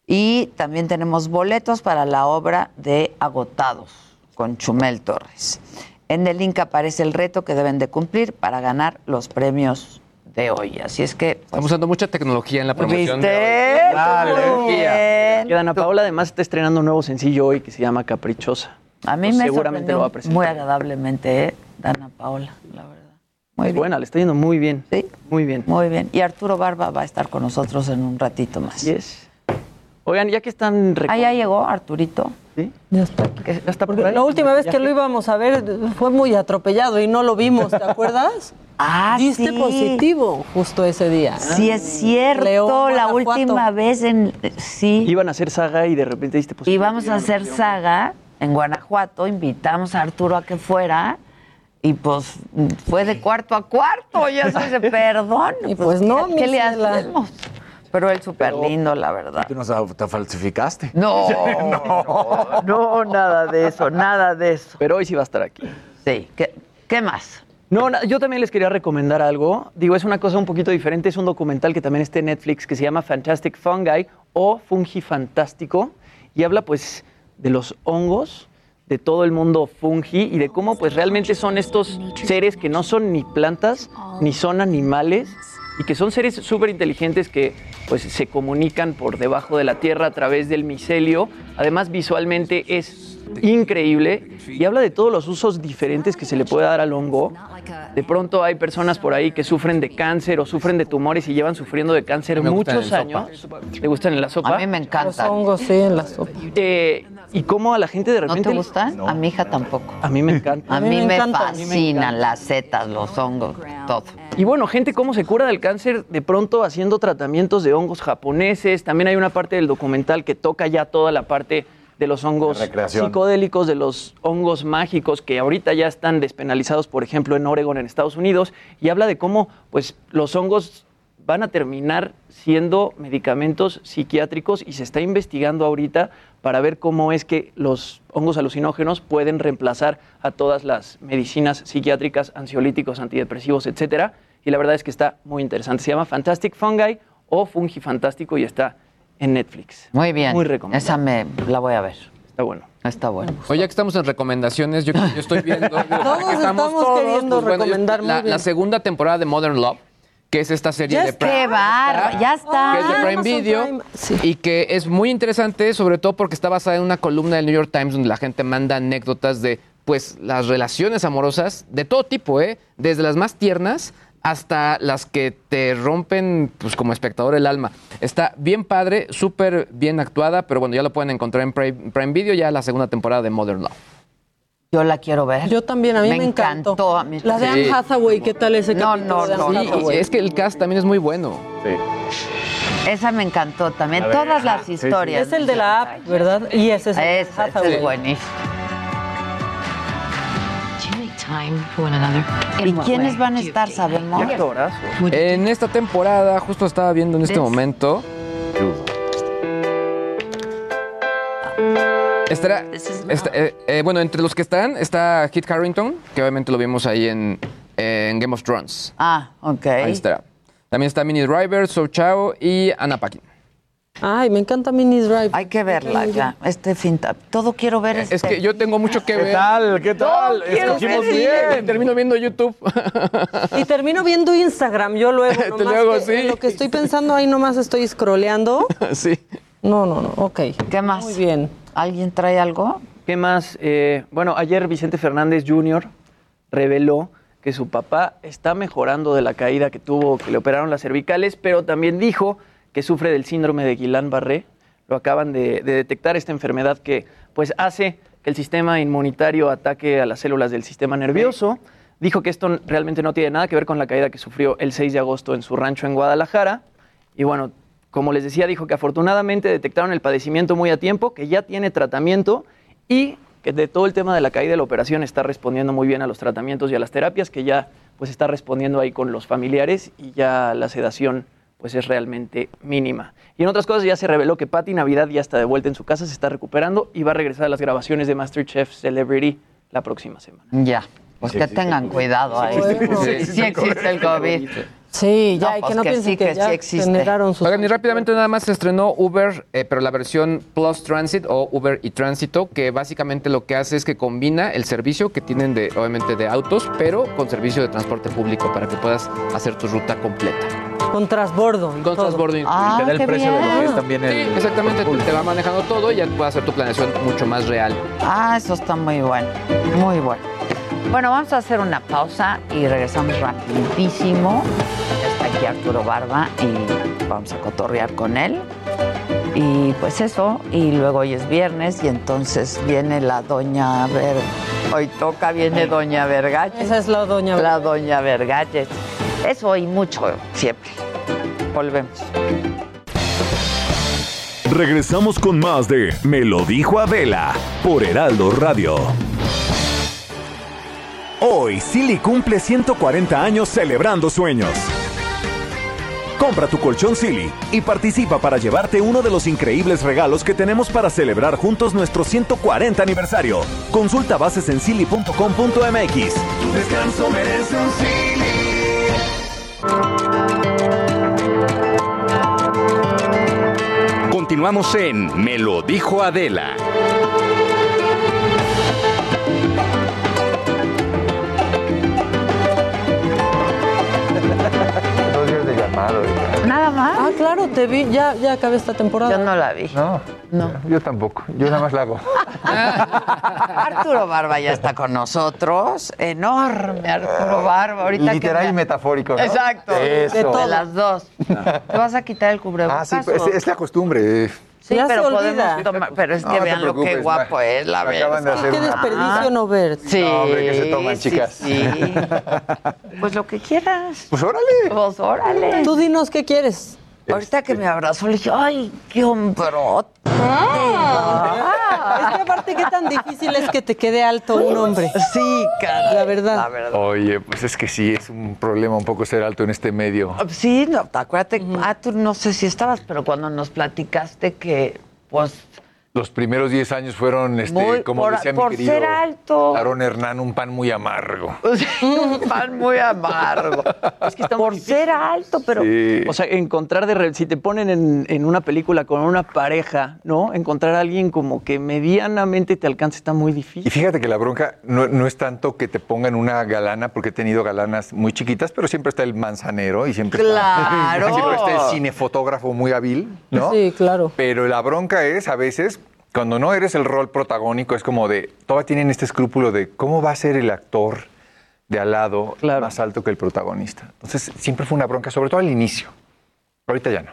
Y también tenemos boletos para la obra de Agotados con Chumel Torres. En el link aparece el reto que deben de cumplir para ganar los premios de hoy. Así es que... pues, Estamos usando mucha tecnología en la promoción ¿Viste? de hoy. Claro. Muy bien. Y Dana Paola además está estrenando un nuevo sencillo hoy que se llama Caprichosa. A mí Pues me seguramente lo va a presentar. muy agradablemente, ¿eh? Dana Paola, la verdad. Muy bien. buena, le está yendo muy bien. Sí. Muy bien. Muy bien. Y Arturo Barba va a estar con nosotros en un ratito más. Yes. Oigan, ya que están... Ah, ya llegó Arturito. ¿Sí? Ya está. Ya está por ahí. la última vez que lo íbamos a ver fue muy atropellado y no lo vimos, ¿te <laughs> acuerdas? Ah, Diste sí. positivo justo ese día. Sí, es cierto. León, la Guanajuato. última vez en. Sí. Iban a hacer saga y de repente diste positivo. Íbamos a hacer saga en Guanajuato. Invitamos a Arturo a que fuera. Y pues fue de cuarto a cuarto. Ya se dice, perdón. Y pues no, ¿qué, qué le hacemos? Pero él súper lindo, la verdad. Tú nos te falsificaste. No, <laughs> no, no, nada de eso, nada de eso. Pero hoy sí va a estar aquí. Sí. ¿Qué, qué más? No, yo también les quería recomendar algo. Digo, es una cosa un poquito diferente. Es un documental que también está en Netflix que se llama Fantastic Fungi o Fungi Fantástico y habla pues de los hongos, de todo el mundo fungi y de cómo pues realmente son estos seres que no son ni plantas ni son animales y que son seres súper inteligentes que pues se comunican por debajo de la tierra a través del micelio. Además visualmente es increíble y habla de todos los usos diferentes que se le puede dar al hongo. De pronto hay personas por ahí que sufren de cáncer o sufren de tumores y llevan sufriendo de cáncer muchos años. ¿Le gustan en la sopa? A mí me Los encanta. hongos, sí, en la sopa. Eh, y cómo a la gente de ¿No repente... te gustan? A mi hija tampoco. A mí me encanta. A mí, me, encanta. fascinan las setas, los hongos, todo. Y bueno, gente cómo se cura del cáncer de pronto haciendo tratamientos de hongos japoneses. También hay una parte del documental que toca ya toda la parte de los hongos psicodélicos, de los hongos mágicos que ahorita ya están despenalizados, por ejemplo, en Oregon, en Estados Unidos, y habla de cómo pues, los hongos van a terminar siendo medicamentos psiquiátricos y se está investigando ahorita para ver cómo es que los hongos alucinógenos pueden reemplazar a todas las medicinas psiquiátricas, ansiolíticos, antidepresivos, etcétera. Y la verdad es que está muy interesante. Se llama Fantastic Fungi o Fungi Fantástico y está en Netflix. Muy bien. Muy recomendable. Esa me la voy a ver. Está bueno. Está bueno. Oye, ya que estamos en recomendaciones, yo, yo estoy viendo. <laughs> Todos estamos queriendo yo- recomendar muy la, bien. la segunda temporada de Modern Love, que es esta serie Ya de está. ¡Qué bárbaro! Ya está. que es de Prime Amazon Video Prime, sí. y que es muy interesante, sobre todo porque está basada en una columna del New York Times donde la gente manda anécdotas de pues las relaciones amorosas de todo tipo, ¿eh? Desde las más tiernas hasta las que te rompen pues como espectador el alma. Está bien padre, súper bien actuada, pero bueno, ya lo pueden encontrar en Prime, Prime Video ya la segunda temporada de Modern Love. Yo la quiero ver. Yo también, a mí me, encantó. a mí La de Sí. Anne Hathaway, ¿qué tal ese No, capítulo no, no, Sí, y es que el cast también es muy bueno. Esa me encantó también. Ver, Todas ajá, las sí, sí. historias. Es el de la app, ¿verdad? Y ese es el de Ese, ese Hathaway. es buenísimo. ¿Y quiénes van a estar, sabemos? En esta temporada, justo estaba viendo en este momento. Estará, está- eh, eh, bueno, entre los que están está Kit Harrington, que obviamente lo vimos ahí en, en Game of Thrones. Ah, ok. Ahí estará. También está Minnie Driver, So Chao y Anna Paquin. Ay, me encanta Mini Drive. Hay que verla ya. Este finta. Todo quiero ver. Es este. que yo tengo mucho que ¿Qué ver. tal? ¿Qué tal? No, Escogimos bien. Termino viendo YouTube. Y termino viendo Instagram, yo luego. <laughs> Te luego, que sí. en Lo que estoy pensando ahí nomás estoy scrolleando. <laughs> sí. No, no, no, ok. ¿Qué más? Muy bien. ¿Alguien trae algo? ¿Qué más? Eh, bueno, ayer Vicente Fernández Jr. reveló que su papá está mejorando de la caída que tuvo, que le operaron las cervicales, pero también dijo que sufre del síndrome de Guillain-Barré. Lo acaban de, de detectar esta enfermedad que pues hace que el sistema inmunitario ataque a las células del sistema nervioso. Dijo que esto realmente no tiene nada que ver con la caída que sufrió el 6 de agosto en su rancho en Guadalajara. Y bueno, como les decía, dijo que afortunadamente detectaron el padecimiento muy a tiempo, que ya tiene tratamiento y que de todo el tema de la caída de la operación está respondiendo muy bien a los tratamientos y a las terapias, que ya pues está respondiendo ahí con los familiares y ya la sedación pues es realmente mínima. Y en otras cosas ya se reveló que Patti Navidad ya está de vuelta en su casa, se está recuperando y va a regresar a las grabaciones de MasterChef Celebrity la próxima semana. Ya. Pues que tengan cuidado ahí. Sí, sí existe el COVID. Sí, ya, No, y pues que no que piensen sí, que, que ya sí existe. generaron sus... Oigan, y rápidamente nada más se estrenó Uber, eh, pero la versión Plus Transit o Uber y Tránsito, que básicamente lo que hace es que combina el servicio que tienen de, obviamente, de autos, pero con servicio de transporte público para que puedas hacer tu ruta completa. Con transbordo. y Con todo. transbordo incluido. Ah, te da el qué precio de lo que es también Sí, el. exactamente, te va manejando todo y ya puedes hacer tu planeación mucho más real. Ah, eso está muy bueno, muy bueno. Bueno, vamos a hacer una pausa y regresamos rapidísimo. Aquí Arturo Barba y vamos a cotorrear con él. Y pues eso, y luego hoy es viernes y entonces viene la doña Ver... Hoy toca, viene doña Vergalles. Esa es la doña La doña Vergalles. Eso y mucho, siempre. Volvemos. Regresamos con más de Me lo dijo Adela por Heraldo Radio. Hoy, Silly cumple 140 años celebrando sueños. Compra tu colchón Silly y participa para llevarte uno de los increíbles regalos que tenemos para celebrar juntos nuestro 140 aniversario. Consulta bases en silly.com.mx. Tu descanso merece un Silly. Continuamos en Me lo dijo Adela. Nada más. Ah, claro, te vi, ya, ya acabé esta temporada. Yo no la vi. No, No. yo tampoco. Yo nada más la hago. <laughs> Arturo Barba ya está con nosotros. Enorme Arturo Barba. Ahorita que Literal me- y metafórico. ¿no? Exacto. Eso. De las dos. <laughs> ¿Te vas a quitar el cubrebocas? Ah, sí, pues, es, es la costumbre. Sí, Ya pero se podemos olvida. tomar. Pero es que no vean lo que guapo ma- es, la verdad. Qué desperdicio no verte. Sí. No, hombre, que se toman, sí, chicas. Sí. <laughs> Pues lo que quieras. Pues órale. Pues órale. Tú dinos qué quieres. Ahorita que me abrazó, le dije, ay, qué hombrote. Es que aparte, qué tan difícil es que te quede alto un hombre. Sí, cara. La verdad. La verdad. Oye, pues es que sí, es un problema un poco ser alto en este medio. Sí, no, acuérdate, ah, tú no sé si estabas, pero cuando nos platicaste que, pues, Los primeros 10 años fueron, este, Muy- como por- decía mi por querido ser alto. Aaron Hernán, un pan muy amargo. <laughs> un pan muy amargo. <laughs> Es que está Por muy ser alto, pero Sí. O sea, encontrar de re- si te ponen en, en una película con una pareja, ¿no? Encontrar a alguien como que medianamente te alcance está muy Y difícil. fíjate que la bronca no, no es tanto que te pongan una galana, porque he tenido galanas muy chiquitas, pero siempre está el manzanero y siempre, Claro. está, <laughs> siempre está el cinefotógrafo muy hábil, ¿no? Sí, claro. Pero la bronca es, a veces, cuando no eres el rol protagónico, es como de, todavía tienen este escrúpulo de cómo va a ser el actor de al lado Claro. más alto que el protagonista. Entonces, siempre fue una bronca, sobre todo al inicio. Ahorita ya no.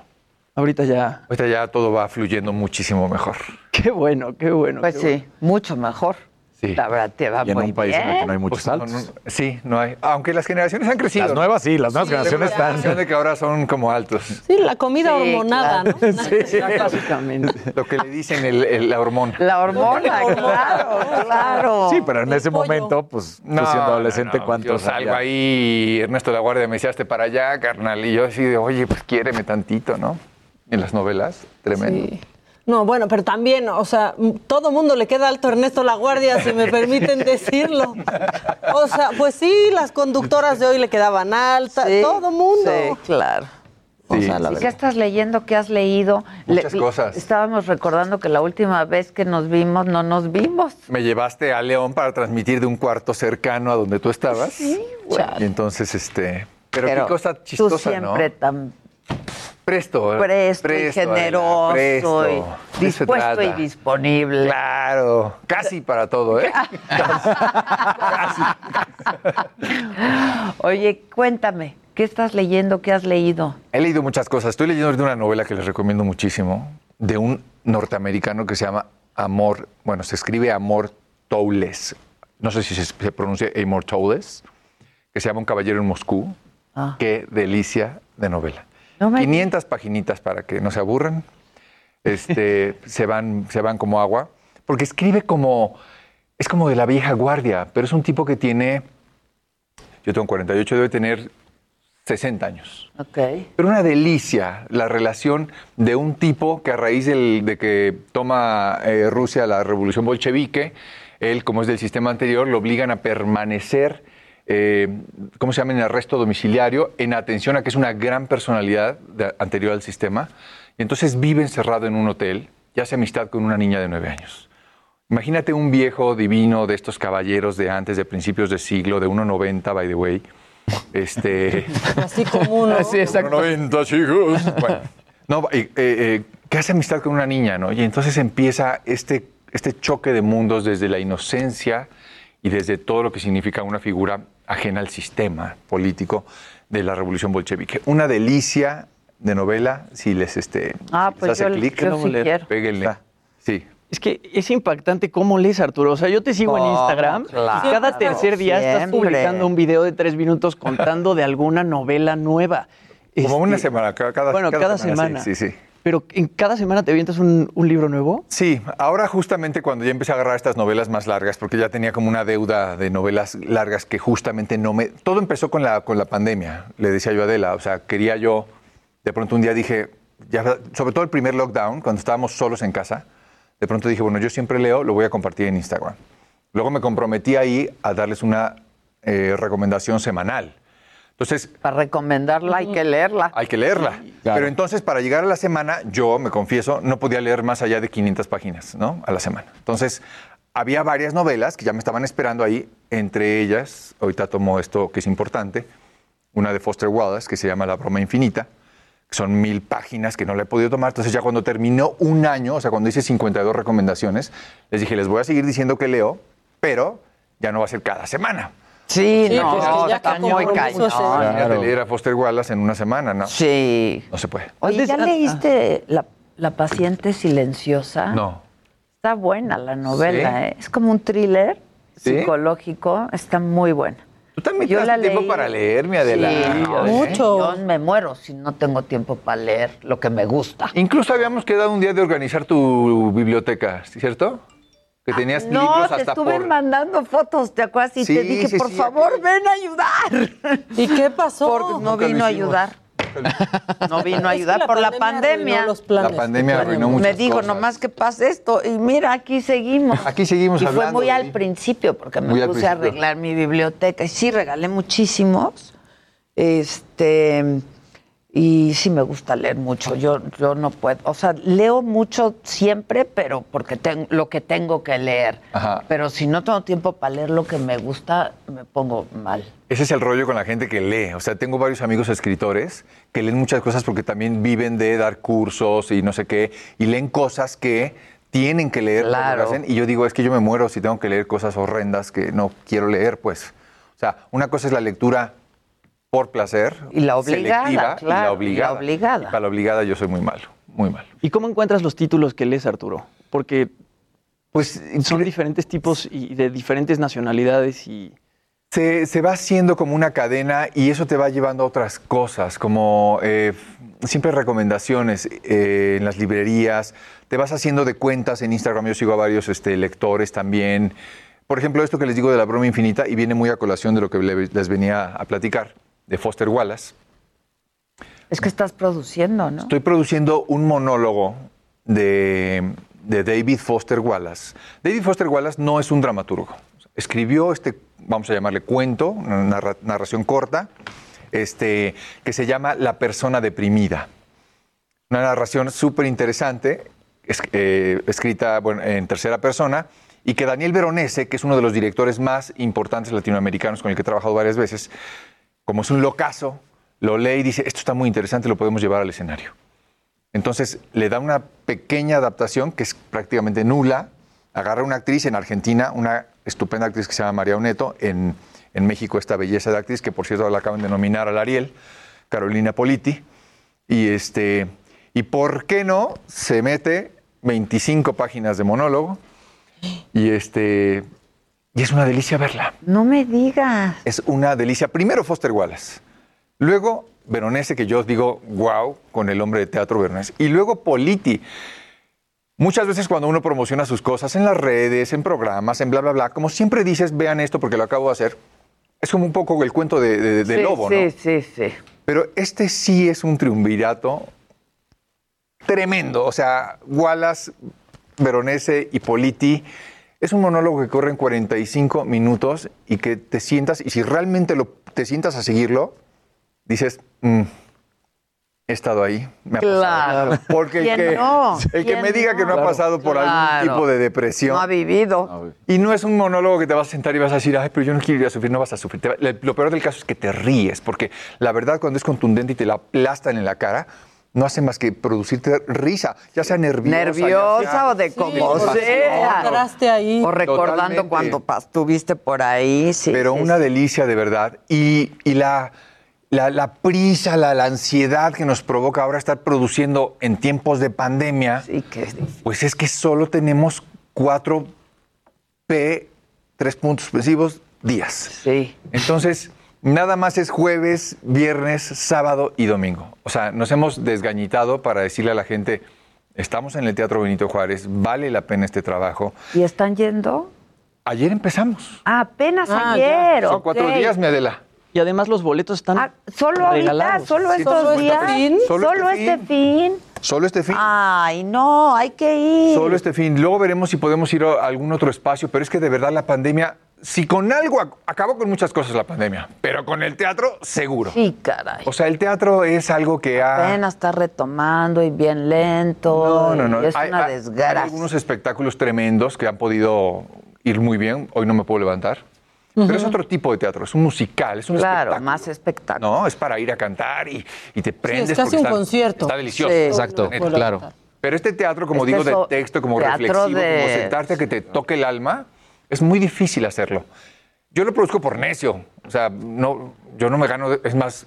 Ahorita ya. Ahorita ya todo va fluyendo muchísimo mejor. Qué bueno, qué bueno. pues qué sí, bueno. mucho mejor. Sí. La verdad, te va Y en muy un país en el que bien. no hay muchos Pues, no, altos. no, sí, no hay. Aunque las generaciones han crecido. Las nuevas sí, las nuevas Tengo generaciones la están. sensación de que ahora son como altos. Sí, la comida Sí, hormonada, claro. ¿no? <laughs> Básicamente. <laughs> Lo que le dicen el, el- la hormona. La hormona, claro, claro. Sí, pero en ese pollo. momento, pues, tú siendo adolescente, no, ¿cuánto Yo salgo ahí Ernesto La Guardia me decía, para allá, carnal. Y yo así de, oye, pues quiéreme tantito, ¿no? En las novelas, tremendo. Sí. No, bueno, pero también, o sea, todo mundo le queda alto a Ernesto La Guardia, si me permiten <laughs> decirlo. O sea, pues sí, las conductoras de hoy le quedaban altas, Sí, todo mundo. Sí, claro. O sea, la ¿Qué estás leyendo? ¿Qué has leído? Muchas cosas. Estábamos recordando que la última vez que nos vimos, no nos vimos. Me llevaste a León para transmitir de un cuarto cercano a donde tú estabas. Sí, güey. Y entonces, este... Pero, Pero qué cosa tú chistosa, siempre ¿no? tan Presto. presto, y Adela, generoso presto. y eso se dispuesto y disponible. Claro, casi para todo, ¿eh? <laughs> Oye, cuéntame, ¿qué estás leyendo? ¿Qué has leído? He leído muchas cosas. Estoy leyendo una novela que les recomiendo muchísimo, de un norteamericano que se llama Amor, bueno, se escribe Amor Towles. No sé si se, se pronuncia Amor Towles, que se llama Un caballero en Moscú. Ah. Qué delicia de novela. No me- 500 paginitas para que no se aburran. Este, <laughs> se, van, se van como agua. Porque escribe como. Es como de la vieja guardia, pero es un tipo que tiene. Yo tengo 48, debe tener 60 años. Ok. Pero una delicia la relación de un tipo que a raíz del- de que toma eh, Rusia la revolución bolchevique, él, como es del sistema anterior, lo obligan a permanecer eh, ¿cómo se llama? En arresto domiciliario, en atención a que es una gran personalidad de- anterior al sistema. Y entonces vive encerrado en un hotel y hace amistad con una niña de nueve años. Imagínate un viejo divino de estos caballeros de antes, de principios de siglo, de 1,90, by the way. Este. <laughs> Así como <laughs> uno. Así, exacto. 1,90, chicos. Bueno, no, eh, eh, eh, que hace amistad con una niña, ¿no? Y entonces empieza este, este choque de mundos desde la inocencia y desde todo lo que significa una figura ajena al sistema político de la revolución bolchevique. Una delicia de novela, si les este, Ah, si pues les hace clic, yo sí péguenle. Sí. Es que es impactante cómo lees, Arturo. O sea, yo te sigo en Instagram claro. y cada tercer día estás publicando un video de tres minutos contando de alguna novela nueva. Como una Este, semana, cada, cada- bueno, cada, semana. Sí, sí, sí. Pero en cada semana te avientas un, libro nuevo. Sí, ahora justamente cuando ya empecé a agarrar estas novelas más largas, porque ya tenía como una deuda de novelas largas que justamente no me... Todo empezó con la, con la pandemia, le decía yo a Adela, o sea, quería yo, de pronto un día dije, sobre todo el primer lockdown, cuando estábamos solos en casa, de pronto dije, bueno, yo siempre leo, lo voy a compartir en Instagram. Luego me comprometí ahí a darles una eh, recomendación semanal. Entonces, Para recomendarla hay que leerla. hay que leerla. Pero entonces, para llegar a la semana, yo, me confieso, no podía leer más allá de 500 páginas, ¿no? A la semana. Entonces, había varias novelas que ya me estaban esperando ahí. Entre ellas, ahorita tomo esto que es importante, una de Foster Wallace, que se llama La broma infinita, que son mil páginas que no la he podido tomar. Entonces, ya cuando terminó un año, o sea, cuando hice 52 recomendaciones, les dije, les voy a seguir diciendo que leo, pero ya no va a ser cada semana. Sí, Sí, no, pues que ya está muy cañón. Imagínate leer a Foster Wallace en una semana, ¿no? Sí. No se puede. Oye, ¿ya Antes- leíste la, la paciente silenciosa? No. Está buena la novela, ¿Sí? ¿eh? Es como un thriller ¿Sí? psicológico. Está muy buena. Tú también Yo das tiempo leí. para leer, mi Adela. Sí, ¿eh? Yo me muero si no tengo tiempo para leer lo que me gusta. Incluso habíamos quedado un día de organizar tu biblioteca, ¿cierto? Que tenías Ah, No, libros te hasta estuve por... mandando fotos, ¿te acuerdas? Y Sí, te dije, sí, por sí, favor, ven a ayudar. ¿Y qué pasó? Porque no vino a ayudar. No vino a Es que ayudar la por la pandemia los planes. La pandemia arruinó Me muchas dijo, cosas. nomás que pase esto. Y mira, aquí seguimos. Aquí seguimos Y fue hablando muy al mí. principio, porque me Muy puse a arreglar mi biblioteca. Y sí, regalé muchísimos. Este. Y sí me gusta leer mucho. Yo, yo no puedo. O sea, leo mucho siempre, pero porque tengo lo que tengo que leer. Ajá. Pero si no tengo tiempo para leer lo que me gusta, me pongo mal. Ese es el rollo con la gente que lee. O sea, tengo varios amigos escritores que leen muchas cosas porque también viven de dar cursos y no sé qué, y leen cosas que tienen que leer. Claro. hacen, y yo digo, es que yo me muero si tengo que leer cosas horrendas que no quiero leer, pues. O sea, una cosa es la lectura por placer. Y la obligada, selectiva, claro, y la y la obligada. obligada. Y para la obligada yo soy muy malo, muy malo. ¿Y cómo encuentras los títulos que lees, Arturo? Porque Pues son diferentes tipos y de diferentes nacionalidades y... Se, se va haciendo como una cadena y eso te va llevando a otras cosas, como eh, siempre recomendaciones eh, en las librerías, te vas haciendo de cuentas en Instagram, yo sigo a varios este, lectores también. Por ejemplo, esto que les digo de la broma infinita y viene muy a colación de lo que le- les venía a platicar, de Foster Wallace. Es que estás produciendo, ¿no? Estoy produciendo un monólogo de, de David Foster Wallace. David Foster Wallace no es un dramaturgo. Escribió este, vamos a llamarle cuento, una narra- narración corta, este, que se llama La persona deprimida. Una narración súper interesante, es- eh, escrita bueno, en tercera persona, y que Daniel Veronese, que es uno de los directores más importantes latinoamericanos con el que he trabajado varias veces, como es un locazo, lo lee y dice, esto está muy interesante, lo podemos llevar al escenario. Entonces le da una pequeña adaptación que es prácticamente nula. Agarra una actriz en Argentina, una estupenda actriz que se llama María Oneto, en, en México esta belleza de actriz, que por cierto la acaban de nominar al Ariel, Carolina Politi. Y, este, y por qué no, se mete 25 páginas de monólogo y, este, y es una delicia verla. No me digas. Es una delicia. Primero Foster Wallace, luego Veronese, que yo digo, wow, con el hombre de teatro Veronese, y luego Politi. Muchas veces cuando uno promociona sus cosas en las redes, en programas, en bla, bla, bla, como siempre dices, vean esto porque lo acabo de hacer, es como un poco el cuento de, de- de sí, lobo, sí, ¿no? sí, sí. Pero este sí es un triunvirato tremendo. O sea, Wallace, Veronese y Politi Es un monólogo que corre en 45 minutos y que te sientas, y si realmente lo, te sientas a seguirlo, dices, "Mm, he estado ahí. Me ha pasado". Claro. Porque el ¿Quién que, no? el que ¿Quién me diga que no ha pasado por algún tipo de depresión. No ha vivido. Y no es un monólogo que te vas a sentar y vas a decir, ay, pero yo no quiero ir a sufrir, no vas a sufrir. Lo peor del caso es que te ríes, porque la verdad cuando es contundente y te la aplastan en la cara, no hace más que producirte risa, ya sea nerviosa. ya Nerviosa sea- o de como Sí, sea. Ahí. O recordando Totalmente. cuando estuviste por ahí. Sí, pero sí, una sí. delicia de verdad. Y, y la, la, la prisa, la, la ansiedad que nos provoca ahora estar produciendo en tiempos de pandemia, pues es que solo tenemos cuatro P, tres puntos suspensivos, días. Sí. Entonces, nada más es jueves, viernes, sábado y domingo. O sea, nos hemos desgañitado para decirle a la gente, estamos en el Teatro Benito Juárez, vale la pena este trabajo. ¿Y están yendo? Ayer empezamos. Ah, apenas Ah, ayer. Son cuatro días, mi Adela. Y además los boletos están Ah, solo ahorita, solo Sí, estos solo este días. fin. Solo, Solo este este fin. Solo este fin. Ay, no, hay que ir. Solo este fin. Luego veremos si podemos ir a algún otro espacio, pero es que de verdad la pandemia, si con algo ac- acabó con muchas cosas la pandemia, pero con el teatro seguro. Sí, caray. O sea, el teatro es algo que ha... Apenas está retomando y bien lento. No, no, no. y Es Hay- una desgracia. Hay algunos espectáculos tremendos que han podido ir muy bien. Hoy no me puedo levantar. Pero es otro tipo de teatro, es un musical, es un Claro, espectáculo. más espectáculo. No, es para ir a cantar y, y te prendes. es casi un están- concierto. Está delicioso. Sí. Exacto, claro. Pero este teatro, como Este digo, de texto, como teatro reflexivo, de- como sentarte a que te toque el alma, es muy difícil hacerlo. Yo lo produzco por necio. O sea, no, yo no me gano, es más,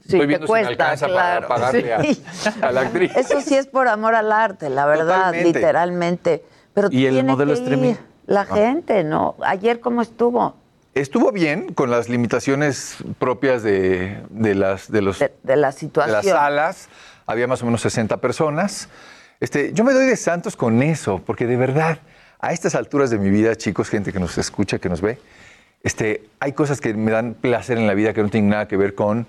Sí, estoy te viendo cuesta, si me alcanza claro. para pagarle a- Sí. a, la actriz. Eso sí es por amor al arte, la verdad, Totalmente. literalmente. Pero ¿Y el modelo streaming? La gente, ¿no? Ayer, ¿cómo estuvo? Estuvo bien con las limitaciones propias de, de las, de, los, De, de la de situación. las salas. Había más o menos 60 personas. Este, yo me doy de santos con eso, porque de verdad, a estas alturas de mi vida, chicos, gente que nos escucha, que nos ve, este, hay cosas que me dan placer en la vida que no tienen nada que ver con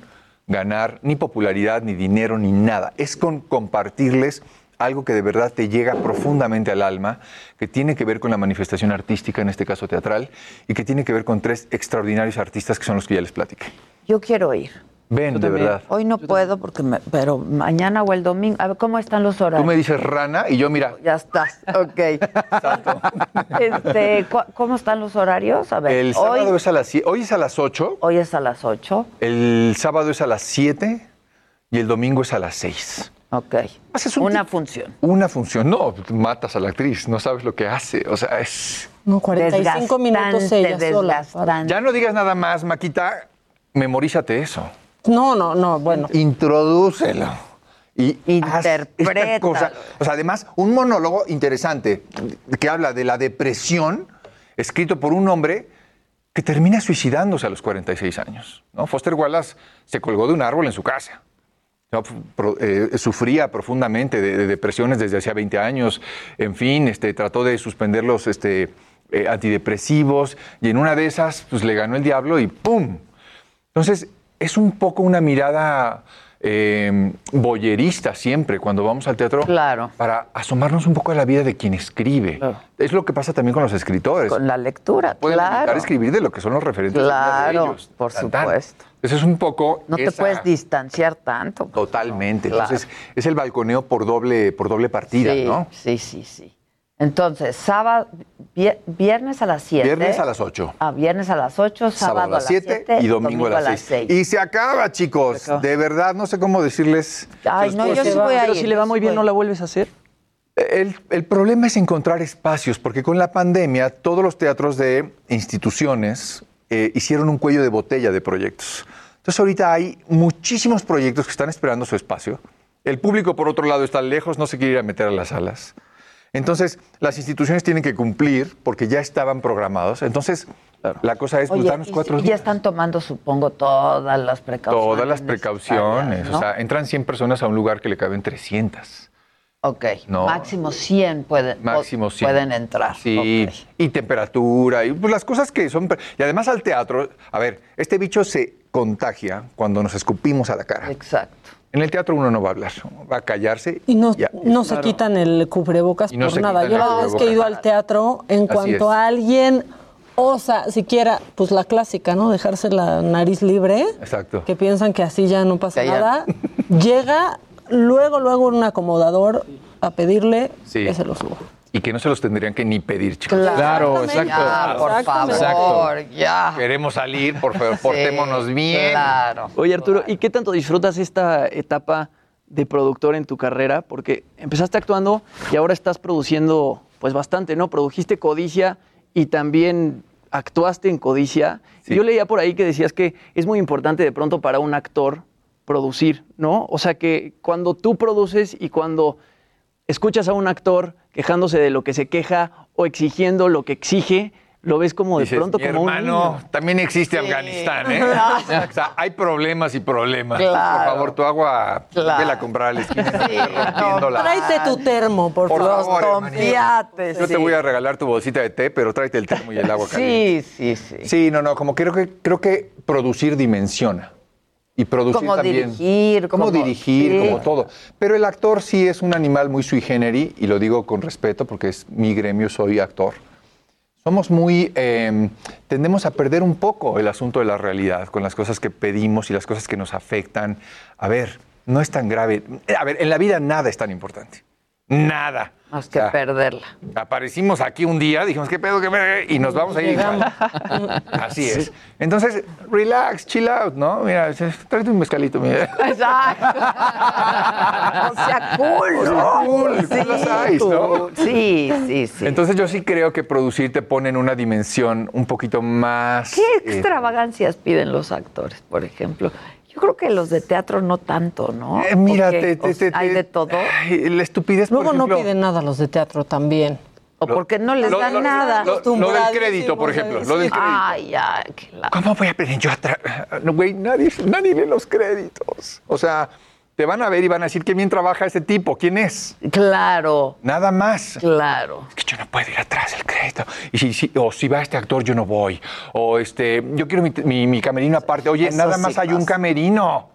ganar ni popularidad, ni dinero, ni nada. Es con compartirles algo que de verdad te llega profundamente al alma, que tiene que ver con la manifestación artística, en este caso teatral, y que tiene que ver con tres extraordinarios artistas que son los que ya les platiqué. Yo quiero ir. Ven, de también. verdad. Hoy no puedo porque me, pero mañana o el domingo. A ver, ¿cómo están los Tú horarios? me dices rana y yo, mira, Ya estás, ok. <laughs> Este, ¿cu- ¿Cómo están los horarios? A ver, el sábado hoy, es a las sie- hoy es a las 8, hoy es a las 8. el sábado es a las 7 y el domingo es a las 6. Ok. Haces un Una función. Una función. No, matas a la actriz, no sabes lo que hace. O sea, es. No, 45 minutos Desgastante, ella sola. desgastante. Ya no digas nada más, Maquita. Memorízate eso. No, no, no, bueno. Introdúcelo. Y Interprétalo. cosa. O sea, además, un monólogo interesante que habla de la depresión, escrito por un hombre que termina suicidándose a los 46 años. ¿no? Foster Wallace se colgó de un árbol en su casa. ¿no? Pro- eh, sufría profundamente de, de depresiones desde hacía 20 años. En fin, este, trató de suspender los este, eh, antidepresivos y en una de esas pues, le ganó el diablo y ¡pum! Entonces, es un poco una mirada eh, boyerista siempre cuando vamos al teatro Claro. para asomarnos un poco a la vida de quien escribe. Es lo que pasa también con los escritores. Con la lectura, Pueden claro. escribir de lo que son los referentes de vida de Claro, ellos. por Tan, tan. supuesto. Entonces es un poco No te puedes distanciar tanto. Totalmente. Claro. Entonces es el balconeo por doble, por doble partida, sí, ¿no? sí, sí, sí. Entonces, sábado, vie- viernes a las 7. Viernes a las 8. Ah, viernes a las 8, sábado, Sábado a las 7 y domingo, a las 6. Y se acaba, chicos. De verdad, no sé cómo decirles. Ay, Se no, yo sí voy a Pero ir. si le va yo muy sí bien, voy. ¿no la vuelves a hacer? El, el problema es encontrar espacios, porque con la pandemia todos los teatros de instituciones eh, hicieron un cuello de botella de proyectos. Entonces ahorita hay muchísimos proyectos que están esperando su espacio. El público, por otro lado, está lejos, no se quiere ir a meter a las salas. Entonces, las instituciones tienen que cumplir porque ya estaban programados. Entonces, la cosa es pues, Oye, cuatro y ya están tomando, supongo, todas las precauciones. Todas las precauciones. O sea, entran 100 personas a un lugar que le caben 300. ok, no. máximo 100 pueden, Máximo 100. pueden entrar. Sí, y temperatura, y pues las cosas que son... Y además al teatro, a ver, este bicho se contagia cuando nos escupimos a la cara. Exacto. En el teatro uno no va a hablar, va a callarse. Y no, ya. no se quitan el cubrebocas no por nada. Yo la vez que he ido al teatro, en Así cuanto es. a alguien osa siquiera, pues la clásica, ¿no? Dejarse la nariz libre, Exacto. que piensan que así ya no pasa nada. <laughs> Llega luego, luego un acomodador a pedirle Sí. que se lo suba. Y que no se los tendrían que ni pedir, chicos. Claro, exacto. Ya, por favor, ya. Queremos salir, por favor, portémonos bien. Claro. Oye, Arturo, ¿y qué tanto disfrutas esta etapa de productor en tu carrera? Porque empezaste actuando y ahora estás produciendo pues bastante, ¿no? Produjiste Codicia y también actuaste en Codicia. Y yo leía por ahí que decías que es muy importante de pronto para un actor producir, ¿no? O sea que cuando tú produces y cuando escuchas a un actor quejándose de lo que se queja o exigiendo lo que exige, lo ves como de Dices, pronto "Mi como un hermano, niño". también existe Afganistán, ¿eh? <laughs> o sea, hay problemas y problemas. Claro. Por favor, tu agua, Claro. vela a comprar a la esquina. rompiéndola. Tráete tu termo, por, Por favor. Confiates. Yo te sí. voy a regalar tu bolsita de té, pero tráete el termo y el agua Sí, caliente. sí, sí. Sí, no, no, como creo que, creo que producir dimensiona. Y producir Como también. dirigir, Como, como- dirigir, sí. como todo. Pero el actor sí es un animal muy sui generis, y lo digo con respeto porque es mi gremio, soy actor. Somos muy. eh, tendemos a perder un poco el asunto de la realidad con las cosas que pedimos y las cosas que nos afectan. A ver, no es tan grave. A ver, en la vida nada es tan importante. Nada. Más que perderla. Aparecimos aquí un día, dijimos, ¿qué pedo? ¿Qué pedo? Y nos vamos a ir igual. <laughs> Así es. Entonces, relax, chill out, ¿no? Mira, tráete un mezcalito, mira. Exacto. <laughs> o sea, cool, O sea, cool, cool as ice, ¿no? Sí, sí, sí. Entonces yo sí creo que producir te pone en una dimensión un poquito más... ¿Qué eh, extravagancias piden los actores, por ejemplo? Yo creo que los de teatro no tanto, ¿no? Eh, mira, Porque, te- te- o sea, te- hay te- de todo. ay, la estupidez, por Luego no piden nada los de teatro también. O porque no les lo- dan lo- nada. lo- lo del crédito, por ejemplo, lo del crédito. Ay, ay, qué la- ¿Cómo voy a pedir yo atrás? No, güey, nadie, nadie lee los créditos. O sea, te van a ver y van a decir qué bien trabaja ese tipo. ¿Quién es? Claro. Nada más. Claro. Es que yo no puedo ir atrás del crédito. Y si, si- o si va este actor, yo no voy. O este, yo quiero mi, mi- mi camerino aparte. Oye, Eso nada sí más hay un camerino.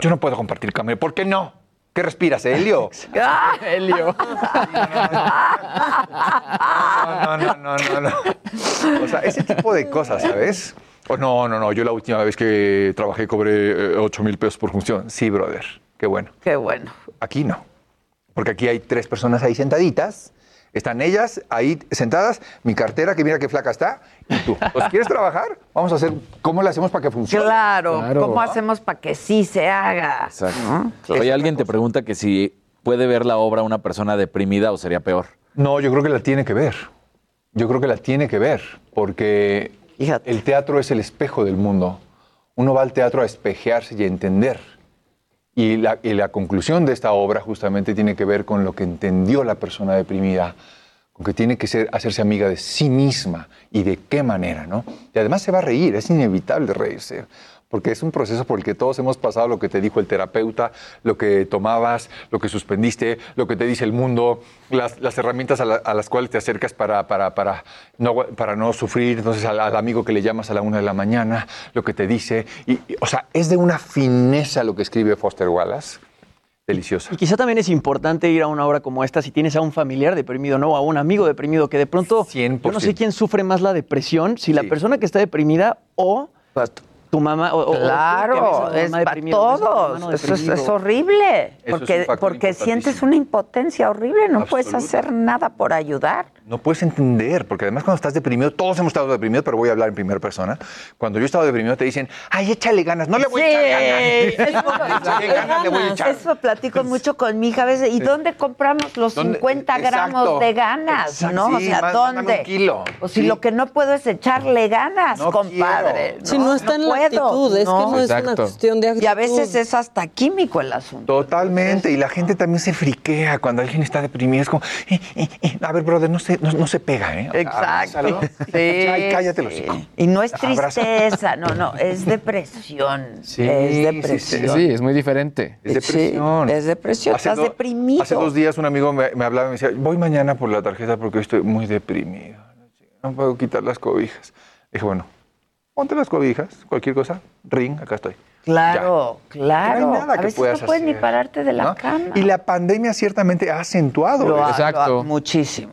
Yo no puedo compartir camerino. ¿Por qué no? ¿Qué respiras, Helio? <laughs> Ah. <laughs> Helio. <laughs> No, no, no, no, no. O sea, ese tipo de cosas, ¿sabes? O no, no, no. Yo la última vez que trabajé cobré 8 mil pesos por función. Sí, brother. Qué bueno. Qué bueno. Aquí no. Porque aquí hay tres personas ahí sentaditas. Están ellas ahí sentadas, mi cartera, que mira qué flaca está, y tú. Pues, ¿Quieres <laughs> trabajar? Vamos a hacer, ¿cómo le hacemos para que funcione? Claro. Claro. ¿Cómo hacemos para que sí se haga? Exacto. ¿no? Oye, alguien te pregunta que si puede ver la obra una persona deprimida o sería peor. No, yo creo que la tiene que ver. Yo creo que la tiene que ver, porque el teatro es el espejo del mundo. Uno va al teatro a espejearse y a entender. Y la, conclusión de esta obra justamente tiene que ver con lo que entendió la persona deprimida, con que tiene que hacerse amiga de sí misma y de qué manera, ¿no? Y además se va a reír, es inevitable reírse, porque es un proceso por el que todos hemos pasado lo que te dijo el terapeuta, lo que tomabas, lo que suspendiste, lo que te dice el mundo, las, las herramientas a, la- a las cuales te acercas para, para, para, no, para no sufrir, entonces al, al amigo que le llamas a la una de la mañana, lo que te dice, y, y, o sea, es de una fineza lo que escribe Foster Wallace, deliciosa. Y quizá también es importante ir a una obra como esta si tienes a un familiar deprimido, ¿no? A un amigo deprimido, que de pronto yo no sé quién sufre más la depresión, si la persona que está deprimida o tu mamá. O, Claro, es mamá para todos. Eso es, es horrible. Eso Porque, porque sientes una impotencia horrible, no puedes hacer nada por ayudar. No puedes entender, porque además cuando estás deprimido, todos hemos estado deprimidos, pero voy a hablar en primera persona. Cuando yo he estado deprimido te dicen, ay, échale ganas, no le voy a echar ganas. <laughs> Eso, <laughs> ¿Qué ganas le voy a echar? eso platico mucho con mi hija a veces. ¿Y Sí. dónde compramos los ¿Dónde? 50 gramos de ganas? Exacto. ¿No? O sea, ¿dónde? un kilo. O si Sí. lo que no puedo es echarle ganas, No compadre. Si no está en la puedo, actitud, es que no es una cuestión de actitud. Y a veces es hasta químico el asunto. Totalmente, y la gente también se friquea cuando alguien está deprimido. Es como, eh, eh, eh, a ver, brother, no se, no, no se pega, ¿eh? Exacto. Sí, Ay, cállate los sí. Y no es Abraza. tristeza, no, no, es depresión. Sí, es sí, depresión. sí, es muy diferente. Es depresión. Sí, es depresión, estás do- deprimido. Hace dos días un amigo me, me hablaba y me decía, voy mañana por la tarjeta porque estoy muy deprimido. No puedo quitar las cobijas. Dije, bueno, ponte las cobijas, cualquier cosa, ring, acá estoy. Claro, claro. No hay nada a que veces puedas no puedes ni pararte de la ¿no? cama. Y la pandemia ciertamente ha acentuado. Lo ha- eso. lo ha- muchísimo.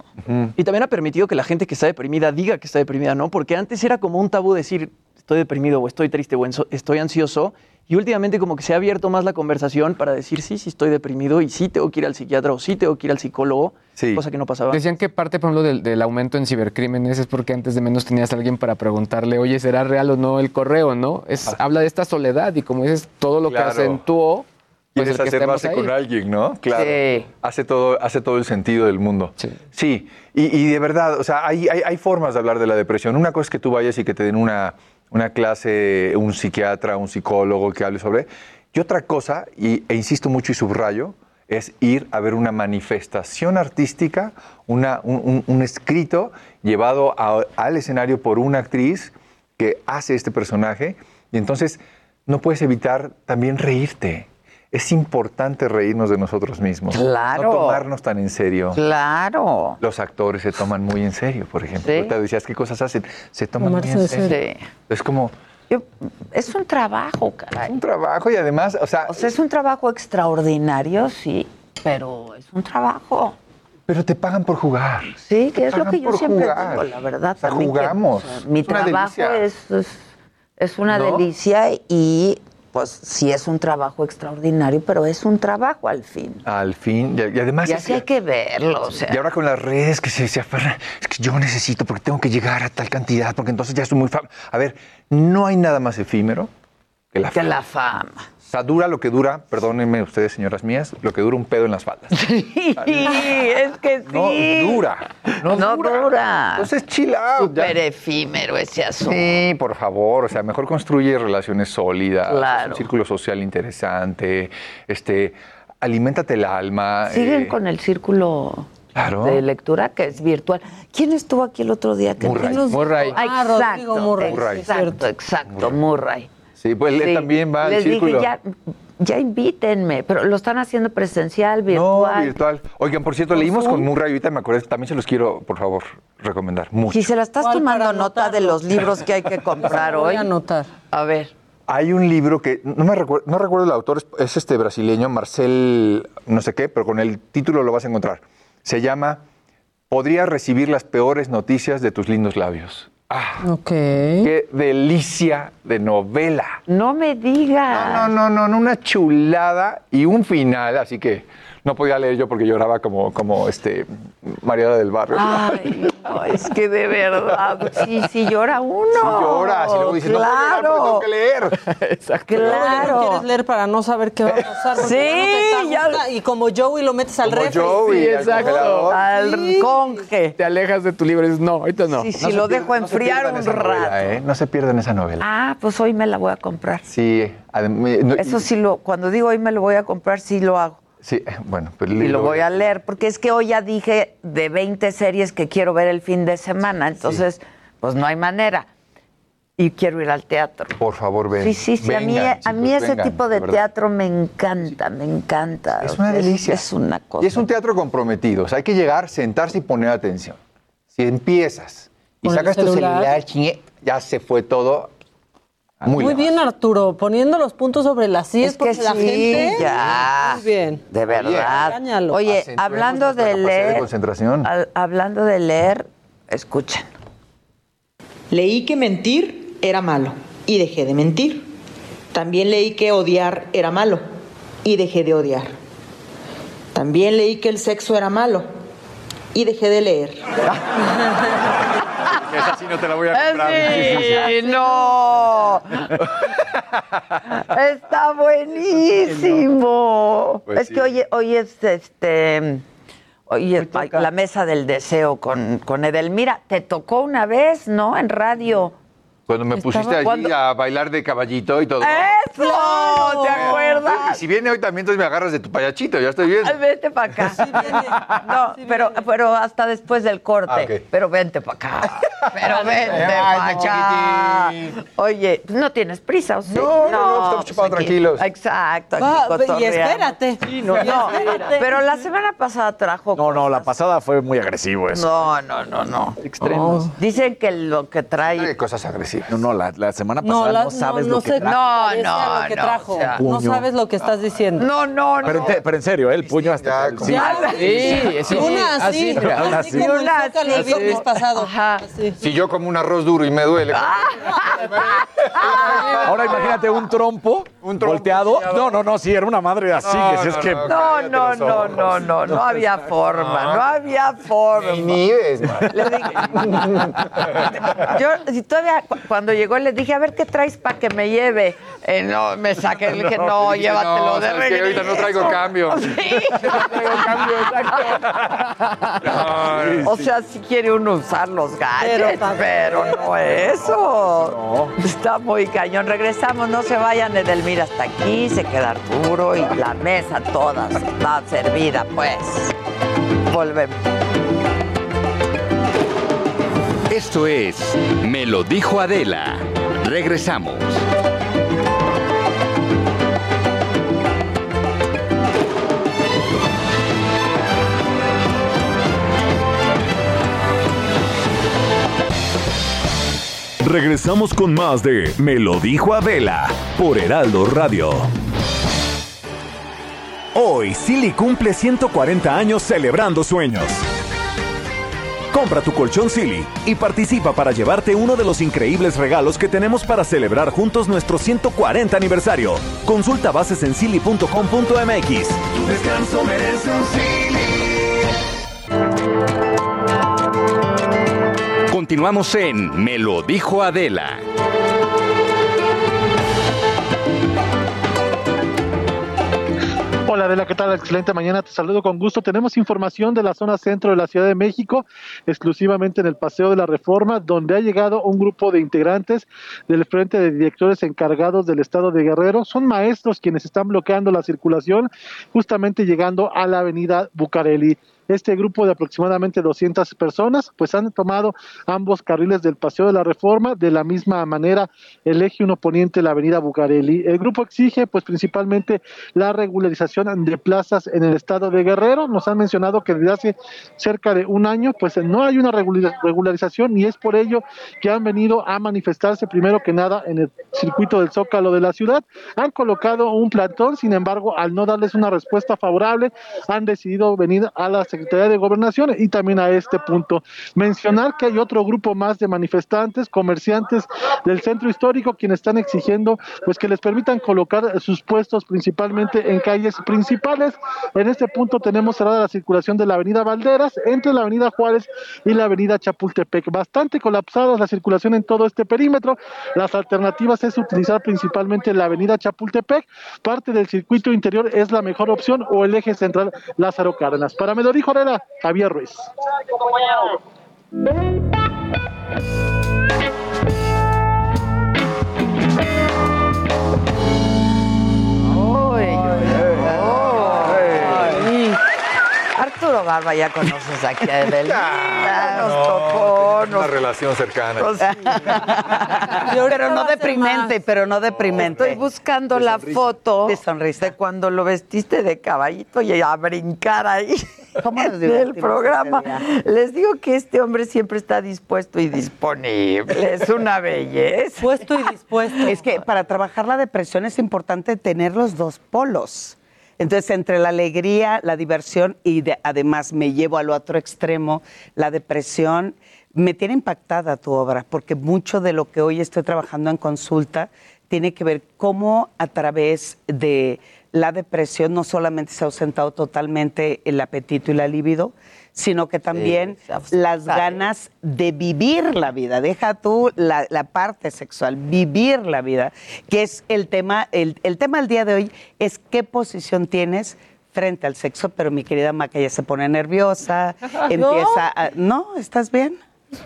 Y también ha permitido que la gente que está deprimida diga que está deprimida, ¿no? Porque antes era como un tabú decir estoy deprimido o estoy triste o estoy ansioso. Y últimamente como que se ha abierto más la conversación para decir sí, sí estoy deprimido y sí tengo que ir al psiquiatra o sí tengo que ir al psicólogo, cosa que no pasaba. Decían que parte, por ejemplo, del, del aumento en cibercrímenes es porque antes de menos tenías a alguien para preguntarle, oye, ¿será real o no el correo, no? Es, Habla de esta soledad y como dices, todo lo Claro. que acentuó, pues Quieres hacer estemos base ahí. con alguien, ¿no? Claro. Sí. Hace, todo, hace todo el sentido del mundo. Sí. Y, y de verdad, o sea, hay, hay, hay formas de hablar de la depresión. Una cosa es que tú vayas y que te den una, una clase, un psiquiatra, un psicólogo que hable sobre. Y otra cosa, y, e insisto mucho y subrayo, es ir a ver una manifestación artística, una, un, un- un escrito llevado al escenario por una actriz que hace este personaje. Y entonces no puedes evitar también reírte. Es importante reírnos de nosotros mismos. Claro. No tomarnos tan en serio. Claro. Los actores se toman muy en serio, por ejemplo. Sí. Ahorita decías, ¿qué cosas hacen? Se toman muy en serio. Es como... Es un trabajo, caray. Un trabajo y además, o sea... O sea, es un trabajo extraordinario, sí, pero es un trabajo. Pero te pagan por jugar. Sí, que Te es lo que yo siempre jugar. digo, la verdad. O sea, que, jugamos. o sea, mi Es trabajo delicia. es, es, es una ¿No? delicia y pues sí es un trabajo extraordinario, pero es un trabajo al fin. Al fin. Y, y además... y es así hay que verlo, o sea. Y ahora con las redes que se, se aferran, es que yo necesito porque tengo que llegar a tal cantidad, porque entonces ya estoy muy fama. A ver, no hay nada más efímero que la que fama. la fama. O sea, dura lo que dura, perdónenme ustedes, señoras mías, lo que dura un pedo en las faldas. <laughs> Sí, es que sí. No dura. No, No dura. Entonces, chill out. Súper efímero ese asunto. Sí, por favor, o sea, mejor construye relaciones sólidas, Claro. un círculo social interesante, este, aliméntate el alma. Siguen eh, con el círculo Claro. de lectura que es virtual. ¿Quién estuvo aquí el otro día? que Murray. nos- Murray. Ah, Ah, exacto, Murray, Murray. Exacto, exacto, Murray. Sí, pues él Sí. también va al Les círculo. dije, ya, ya invítenme, pero lo están haciendo presencial, No, virtual. virtual. Oigan, por cierto, ¿Por leímos con Murray, ahorita me acordé, también se los quiero, por favor, recomendar mucho. Si se la estás ¿Cuál tomando nota de los libros que hay que comprar Voy hoy. a anotar. A ver. Hay un libro que no me recuerdo, no recuerdo el autor, es, es este brasileño, Marcel, no sé qué, pero con el título lo vas a encontrar. Se llama Podría recibir las peores noticias de tus lindos labios. Ah, Ok. qué delicia de novela. No me digas. No, no, no, no, una chulada y un final, así que no podía leer yo porque lloraba como, como este Mariana del Barrio. Ay, <laughs> no, es que de verdad, sí, sí llora uno. Sí lloras, y luego dices, no puedo porque tengo que leer. <laughs> Exacto. Claro. Claro. quieres leer para no saber qué va a pasar. Sí, ya no te está ya- gusta, Y como Joey lo metes al refri. Joey, Sí, exacto. Al Sí. conge. Te alejas de tu libro y dices, no, ahorita no. Sí, sí, No lo dejo no enfriar un novela, rato. ¿eh? No se pierdan esa novela. Ah, pues hoy me la voy a comprar. Sí, adem- no- Eso sí lo, cuando digo hoy me lo voy a comprar, sí lo hago. Sí, eh, bueno, pues Y lo voy a leer, porque es que hoy ya dije de 20 series que quiero ver el fin de semana, entonces, pues no hay manera. Y quiero ir al teatro. Por favor, ven. Sí, sí, sí. a mí, a mí ese vengan, tipo de teatro me encanta, me encanta. Es una delicia. Es, una cosa. Y es un teatro comprometido. O sea, hay que llegar, sentarse y poner atención. Si empiezas y sacas tu celular. celular, chingue, ya se fue todo. Muy, bien, Arturo, poniendo los puntos sobre las sillas Es que porque la sí, gente. ya. Muy bien. De verdad. Oye, hablando de de leer, concentración. al- hablando de leer, escuchen. Leí que mentir era malo y dejé de mentir. También leí que odiar era malo y dejé de odiar. También leí que el sexo era malo y dejé de leer. <laughs> Esa sí no te la voy a comprar. <laughs> Sí, no. <laughs> Está buenísimo. Pues es sí. que hoy, hoy es este. Hoy es la mesa del deseo con, con Edelmira. Te tocó una vez, ¿no? En radio. Cuando me pusiste allí Cuando- a bailar de caballito y todo. ¡Eso! ¿Te acuerdas? si viene hoy también, entonces me agarras de tu payachito, ya estoy bien. Ay, Vente para acá. <laughs> no, pero, pero hasta después del corte. Ah, ok. Pero vente para acá. <laughs> Pero vente para acá. Oye, no tienes prisa, ¿o sí? No, no, no, estamos pues chupando aquí- tranquilos. Exacto. aquí Va, y espérate. No, no, pero la semana pasada trajo. No, no, la pasada fue muy agresivo eso. No, no, no, no. Extremos. Dicen que lo que trae. Hay cosas agresivas. No, no, la, la semana No, pasada la- no, sabes no, lo no que se trajo. No, no, lo que no, trajo. no puño. sabes lo que estás diciendo. No, no, no. Pero, pero en serio, ¿eh? el puño hasta el- sí. Ya, Sí, sí, Una así, así. Una así así. como Una Zócalo el así. viernes pasado. Ajá. Así. Si yo como un arroz duro y me duele. <laughs> Ahora imagínate un trompo, Un trompo volteado. No, no, no, sí, era una madre así, No, que si es no, que... no. No, no, no, no, no, no había forma, no había forma. Ni dije, <laughs> yo y todavía cuando llegó le dije, a ver qué traes para que me lleve. Eh, no, me saqué, le dije, <laughs> no, dije, llévatelo no, de regreso. Ahorita no traigo cambio. <laughs> Sí. <laughs> Ay, O sea, si quiere uno usar los gadgets, pero, Pero no eso. Está muy cañón. Regresamos, no se vayan, Edelmira, hasta aquí, se queda Arturo y la mesa toda está servida, pues. Volvemos. Esto es Me lo dijo Adela. Regresamos. Regresamos con más de Me lo dijo Adela por Heraldo Radio. Hoy Silly cumple 140 años celebrando sueños. Compra tu colchón Silly y participa para llevarte uno de los increíbles regalos que tenemos para celebrar juntos nuestro 140 aniversario. Consulta bases en silly.com.mx. Tu descanso merece un Silly. Continuamos en Me lo dijo Adela. Hola Adela, ¿qué tal? Excelente mañana, te saludo con gusto. Tenemos información de la zona centro de la Ciudad de México, exclusivamente en el Paseo de la Reforma, donde ha llegado un grupo de integrantes del Frente de Directores Encargados del Estado de Guerrero. Son maestros quienes están bloqueando la circulación, justamente llegando a la avenida Bucareli. Este grupo de aproximadamente 200 personas, pues han tomado ambos carriles del Paseo de la Reforma, de la misma manera el eje 1 poniente la avenida Bucareli. El grupo exige, pues principalmente la regularización de plazas en el estado de Guerrero. Nos han mencionado que desde hace cerca de un año, pues no hay una regula- regularización y es por ello que han venido a manifestarse primero que nada en el circuito del Zócalo de la ciudad. Han colocado un plantón, sin embargo, al no darles una respuesta favorable, han decidido venir a la Secretaría de Gobernación y también a este punto. Mencionar que hay otro grupo más de manifestantes, comerciantes del centro histórico, quienes están exigiendo pues que les permitan colocar sus puestos principalmente en calles principales. En este punto tenemos cerrada la circulación de la avenida Valderas entre la avenida Juárez y la avenida Chapultepec. Bastante colapsada la circulación en todo este perímetro. Las alternativas es utilizar principalmente la avenida Chapultepec. Parte del circuito interior es la mejor opción o el eje central Lázaro Cárdenas. Para me Arela, Javier Ruiz. Arturo Barba, ya conoces aquí a Edelmira, nos tocó, nos Una relación cercana. Pues sí. pero no deprimente, pero no deprimente. Estoy buscando la foto de, cuando lo vestiste de caballito y a brincar ahí nos <laughs> del programa. Les digo que este hombre siempre está dispuesto y disponible. Es una belleza. Puesto y dispuesto. Es que para trabajar la depresión es importante tener los dos polos. Entonces, entre la alegría, la diversión y de- además me llevo al otro extremo, la depresión, me tiene impactada tu obra, porque mucho de lo que hoy estoy trabajando en consulta tiene que ver cómo a través de la depresión no solamente se ha ausentado totalmente el apetito y la libido, sino que también las ganas de vivir la vida. Deja tú la, la parte sexual, vivir la vida, que es el tema, el, el tema del día de hoy es qué posición tienes frente al sexo, pero mi querida Maca ya se pone nerviosa, empieza a... ¿No? ¿Estás bien?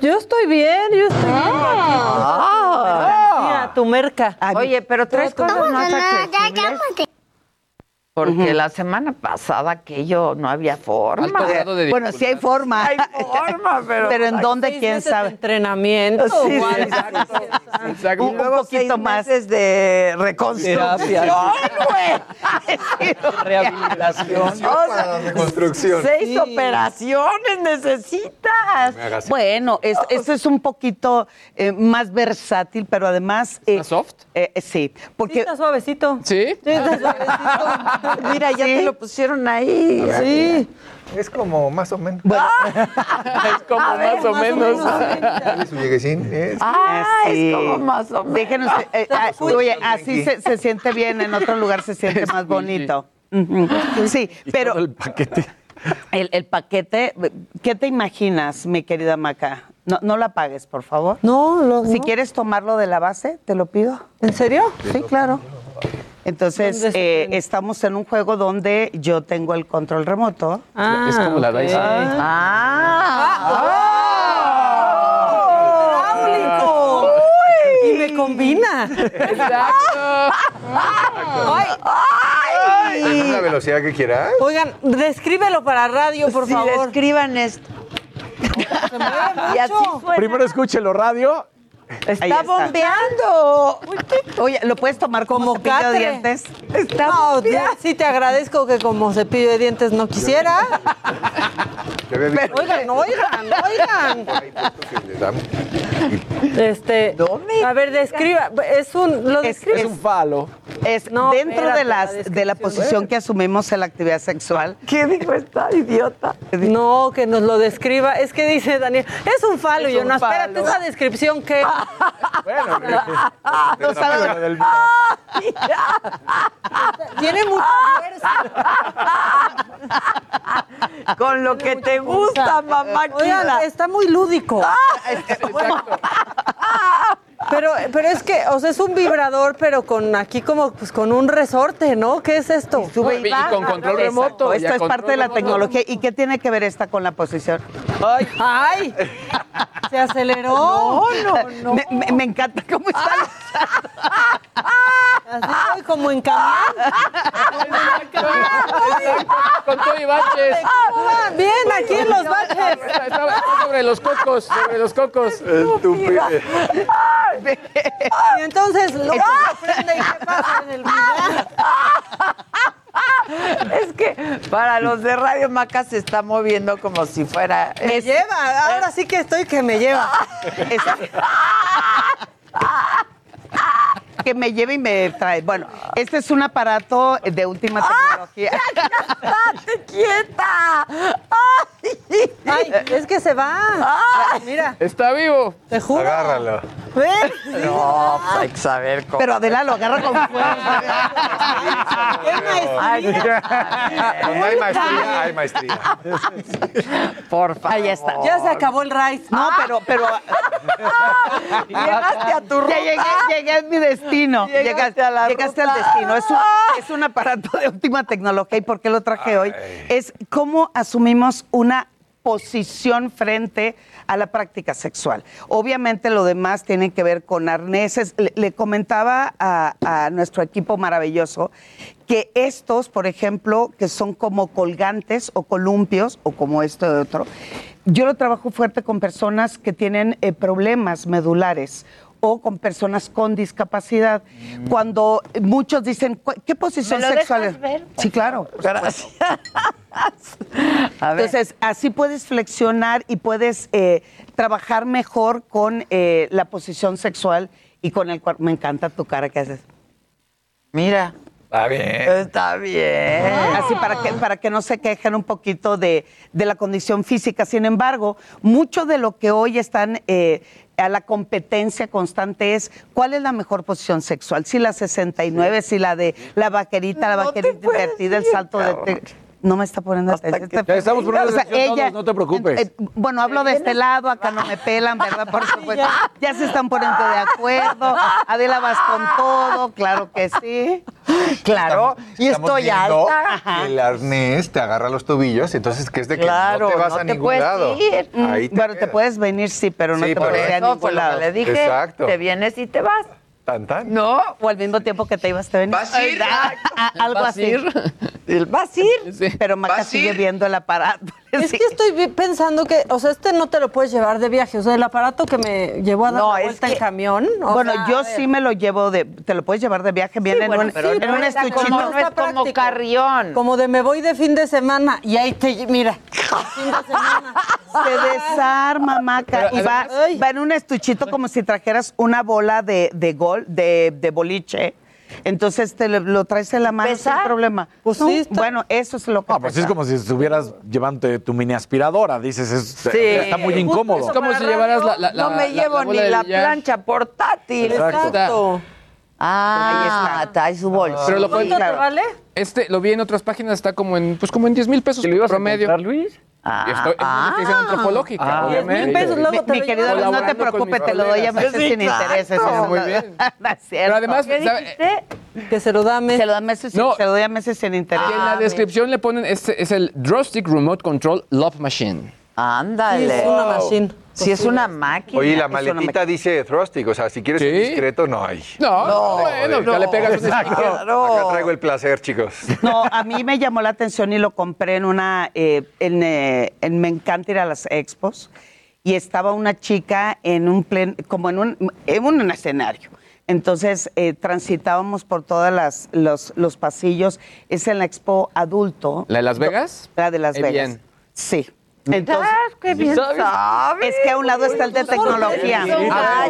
Yo estoy bien, yo estoy bien. Ah. Mira, tu merca. Oye, pero tres cosas más accesibles. Porque la semana pasada aquello no había forma. De Bueno, sí hay forma. Hay <laughs> forma, pero. Pero en dónde, Seis quién meses de sabe. entrenamiento. Sí, sí. Exacto. Un luego poquito seis más. meses de reconstrucción, <laughs> güey. Rehabilitación. O sea, para la reconstrucción. Seis operaciones necesitas. Me hagas- Bueno, es- esto es un poquito eh, más versátil, pero además... eh, ¿Más soft? eh, sí, Sí, porque... está suavecito. ¿Sí? Sí, está suavecito. <laughs> Mira, ya te lo pusieron ahí. Sí. Es como más o menos. <laughs> Es como A ver, más o más o menos. Su lleguesín. Es- Ah, Sí. es como más o menos. Déjenos, eh, ah, oye, así se, se siente bien, en otro lugar se siente más bonito. Sí, pero el paquete. el, el paquete, ¿qué te imaginas, mi querida Maca? No, no la pagues, por favor. No, lo, Si no. quieres tomarlo de la base, te lo pido. ¿En serio? Sí, claro. Entonces, ¿Dónde se eh, estamos en un juego donde yo tengo el control remoto. Ah, Es como la ok. Dyson. Ah. ¡Hidráulico! Y me combina. Exacto. <laughs> ¿Es la velocidad que quieras? Oigan, descríbelo para radio, por Si le favor. escriban esto. Se mueve Y así mucho. suena. Primero escúchelo radio. Está está. bombeando. Oye, ¿lo puedes tomar como, Como cepillo de dientes? Está No, bombeando. sí te agradezco que como cepillo de dientes no quisiera. Ya había visto Oigan, oigan, oigan. Este, ¿Dónde? a ver, describa. Es un, lo Es- un falo. Es No, dentro espérate, de, la las, de la posición que asumimos en la actividad sexual. ¿Qué dijo esta idiota? No, que nos lo describa. Es que dice Daniel, es un falo. Es y yo, un no, espérate, falo. esa descripción que. Bueno, No sabes- Bueno, del- <laughs> Tiene mucha fuerza. Con lo que te gusta, mamá. Oigan, está muy lúdico. Pero, pero es que, o sea, es un vibrador, pero con aquí como pues con un resorte, ¿no? ¿Qué es esto? Sube Y con control remoto. Esto es parte de la remoto. tecnología. ¿Y qué tiene que ver esta con la posición? ¡Ay! ¡Ay! Se aceleró. No, no, no. Me, me- me encanta cómo está. Así voy como en camión. Con todo y baches. Bien, aquí en los baches. Está, está- está sobre los cocos, sobre los cocos. Y entonces lo que se prende y qué pasa en el video. Es que para los de Radio Maca se está moviendo como si fuera. Me lleva, ahora sí que estoy que me lleva. Es- que me lleve y me trae. Bueno, este es un aparato de última tecnología. ¡Estate quieta! Ay, es que se va. Mira, Está vivo. te juro. Agárralo. No, pues hay que saber cómo. Pero Adela lo agarra con fuerza. <laughs> ¡Qué maestría! Cuando hay maestría, hay maestría. Por favor. Ahí está. Ya se acabó el rice. No, pero, pero <laughs> Llegaste a tu ruta. ya llegué, llegué a mi destino. Llegaste Llegaste, a la llegaste ruta. al destino. Es un, es un aparato de última tecnología. ¿Y por qué lo traje hoy? Es cómo asumimos una posición frente a la práctica sexual. Obviamente lo demás tiene que ver con arneses. Le, comentaba a, a nuestro equipo maravilloso que estos, por ejemplo, que son como colgantes o columpios o como esto de otro, yo lo trabajo fuerte con personas que tienen eh, problemas medulares o con personas con discapacidad. Cuando muchos dicen, "¿Cu- ¿qué posición ¿Me lo sexual dejas es?" ver? Sí, claro. Gracias. <laughs> A ver. entonces, así puedes flexionar y puedes eh, trabajar mejor con eh, la posición sexual y con el cuerpo. Me encanta tu cara que haces. Mira, Está bien. está bien. Así para que, para que no se quejen un poquito de, de la condición física. Sin embargo, mucho de lo que hoy están eh, a la competencia constante es cuál es la mejor posición sexual. Si la 69, si la de la vaquerita, la No vaquerita invertida, el ir, salto de... No me está poniendo Hasta atención. Ya estamos poniendo atención todos, no te preocupes. Eh, bueno, hablo de este lado, acá no me pelan, ¿verdad? Por <laughs> supuesto. Ya se están poniendo de acuerdo. Adela vas con todo, claro que sí. Claro, y Estamos estoy alta. El arnés te agarra los tobillos, entonces que es de que Claro, no te vas no a te ningún puedes lado. ir. Ahí Bueno, te puedes venir, sí, pero no Sí, te puedes ir a ningún lado. le dije. Exacto. Te vienes y te vas. Tan, tan. ¿No? O al mismo tiempo que te ibas, te venís. Vas a ir. Algo a así. Vas a ir. Pero Maca sigue viendo el aparato. Es que estoy pensando que, o sea, este no te lo puedes llevar de viaje. O sea, el aparato que me llevó a dar No, la vuelta en camión. o Bueno, sea, yo sí me lo llevo de. Te lo puedes llevar de viaje, viene bueno, en un, pero en no un estuchito. como- no es como carrión. Como de me voy de fin de semana y ahí te, mira, <laughs> fin de semana. Se desarma, Maca. Pero Y va, va en un estuchito como si trajeras una bola de, de gol, de, de boliche. Entonces te lo, lo traes en la mano sin problema. Pues No, sí, está- Bueno, eso es lo que. No, pues sí es como si estuvieras llevando tu mini aspiradora, dices, es- está muy incómodo. Es como si llevaras la, la- no la- me la- llevo ni la plancha portátil. Exacto. Ah, trae su bolsa. Pero lo ¿Cuánto te vale? Este, lo vi en otras páginas, está como en, pues como en 10 mil pesos promedio. Luis? Estoy en una investigación antropológica, Ah, obviamente. mil pesos, luego te Mi querido. Luis, no te preocupes, te lo doy a meses sin intereses. eso Muy no- <laughs> bien. no es cierto. Pero además, ¿Qué ¿sabe? dijiste? Que se lo da a meses. Se lo da meses, No. se lo doy a meses sin interés. Y en la descripción le ponen, este es el Drawstick Remote Control Love Machine. Ándale. Sí, es una machine. Sí, es una máquina. Oye, la maletita dice Thrustic, o sea, si quieres un discreto, no hay. No, No, bueno, no, ya le pegas un. Acá traigo el placer, chicos. No, a mí me llamó la atención y lo compré en una, eh, en, eh, en- me encanta ir a las expos y estaba una chica en un plen, como en un, en un escenario. Entonces eh, transitábamos por todos las, los, los pasillos. Es en la expo adulto. ¿La de Las Vegas? La de Las Eh, Vegas. bien. Sí. Entonces, qué bien ¿sabes? sabes. es que a un lado está el de tecnología. Ah,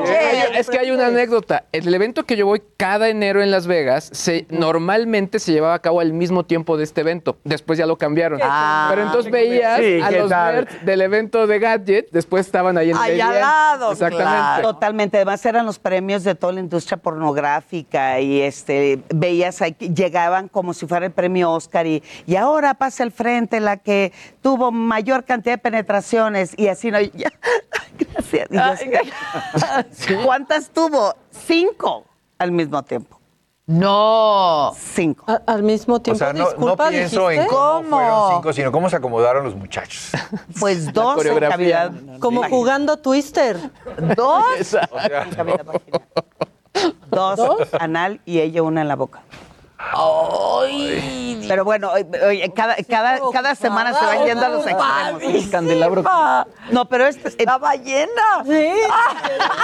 es que hay una anécdota. El evento que yo voy cada enero en Las Vegas, se, normalmente se llevaba a cabo al mismo tiempo de este evento. Después ya lo cambiaron. Ah. Pero entonces veías Sí, a ¿qué los nerds del evento de Gadget, después estaban ahí en el Ahí al lado, Exactamente. claro. Totalmente, además eran los premios de toda la industria pornográfica y este veías ahí que llegaban como si fuera el premio Oscar y, y ahora pasa al frente la que tuvo mayor cantidad de penetraciones y así no ya, <laughs> gracias. Y <laughs> ¿Cuántas tuvo? Cinco al mismo tiempo. No. Cinco. A- al mismo O tiempo, sea, no, no pienso en cómo, ¿Cómo? fueron cinco, sino cómo se acomodaron los muchachos. <laughs> Pues dos en cavidad. Como jugando Twister. Dos O sea, en cavidad vaginal. Dos, anal y ella una en la boca. Ay, Pero bueno, oye, cada, cada, cada semana se van yendo a los extremos. El candelabro. No, pero este, Estaba llena. Sí.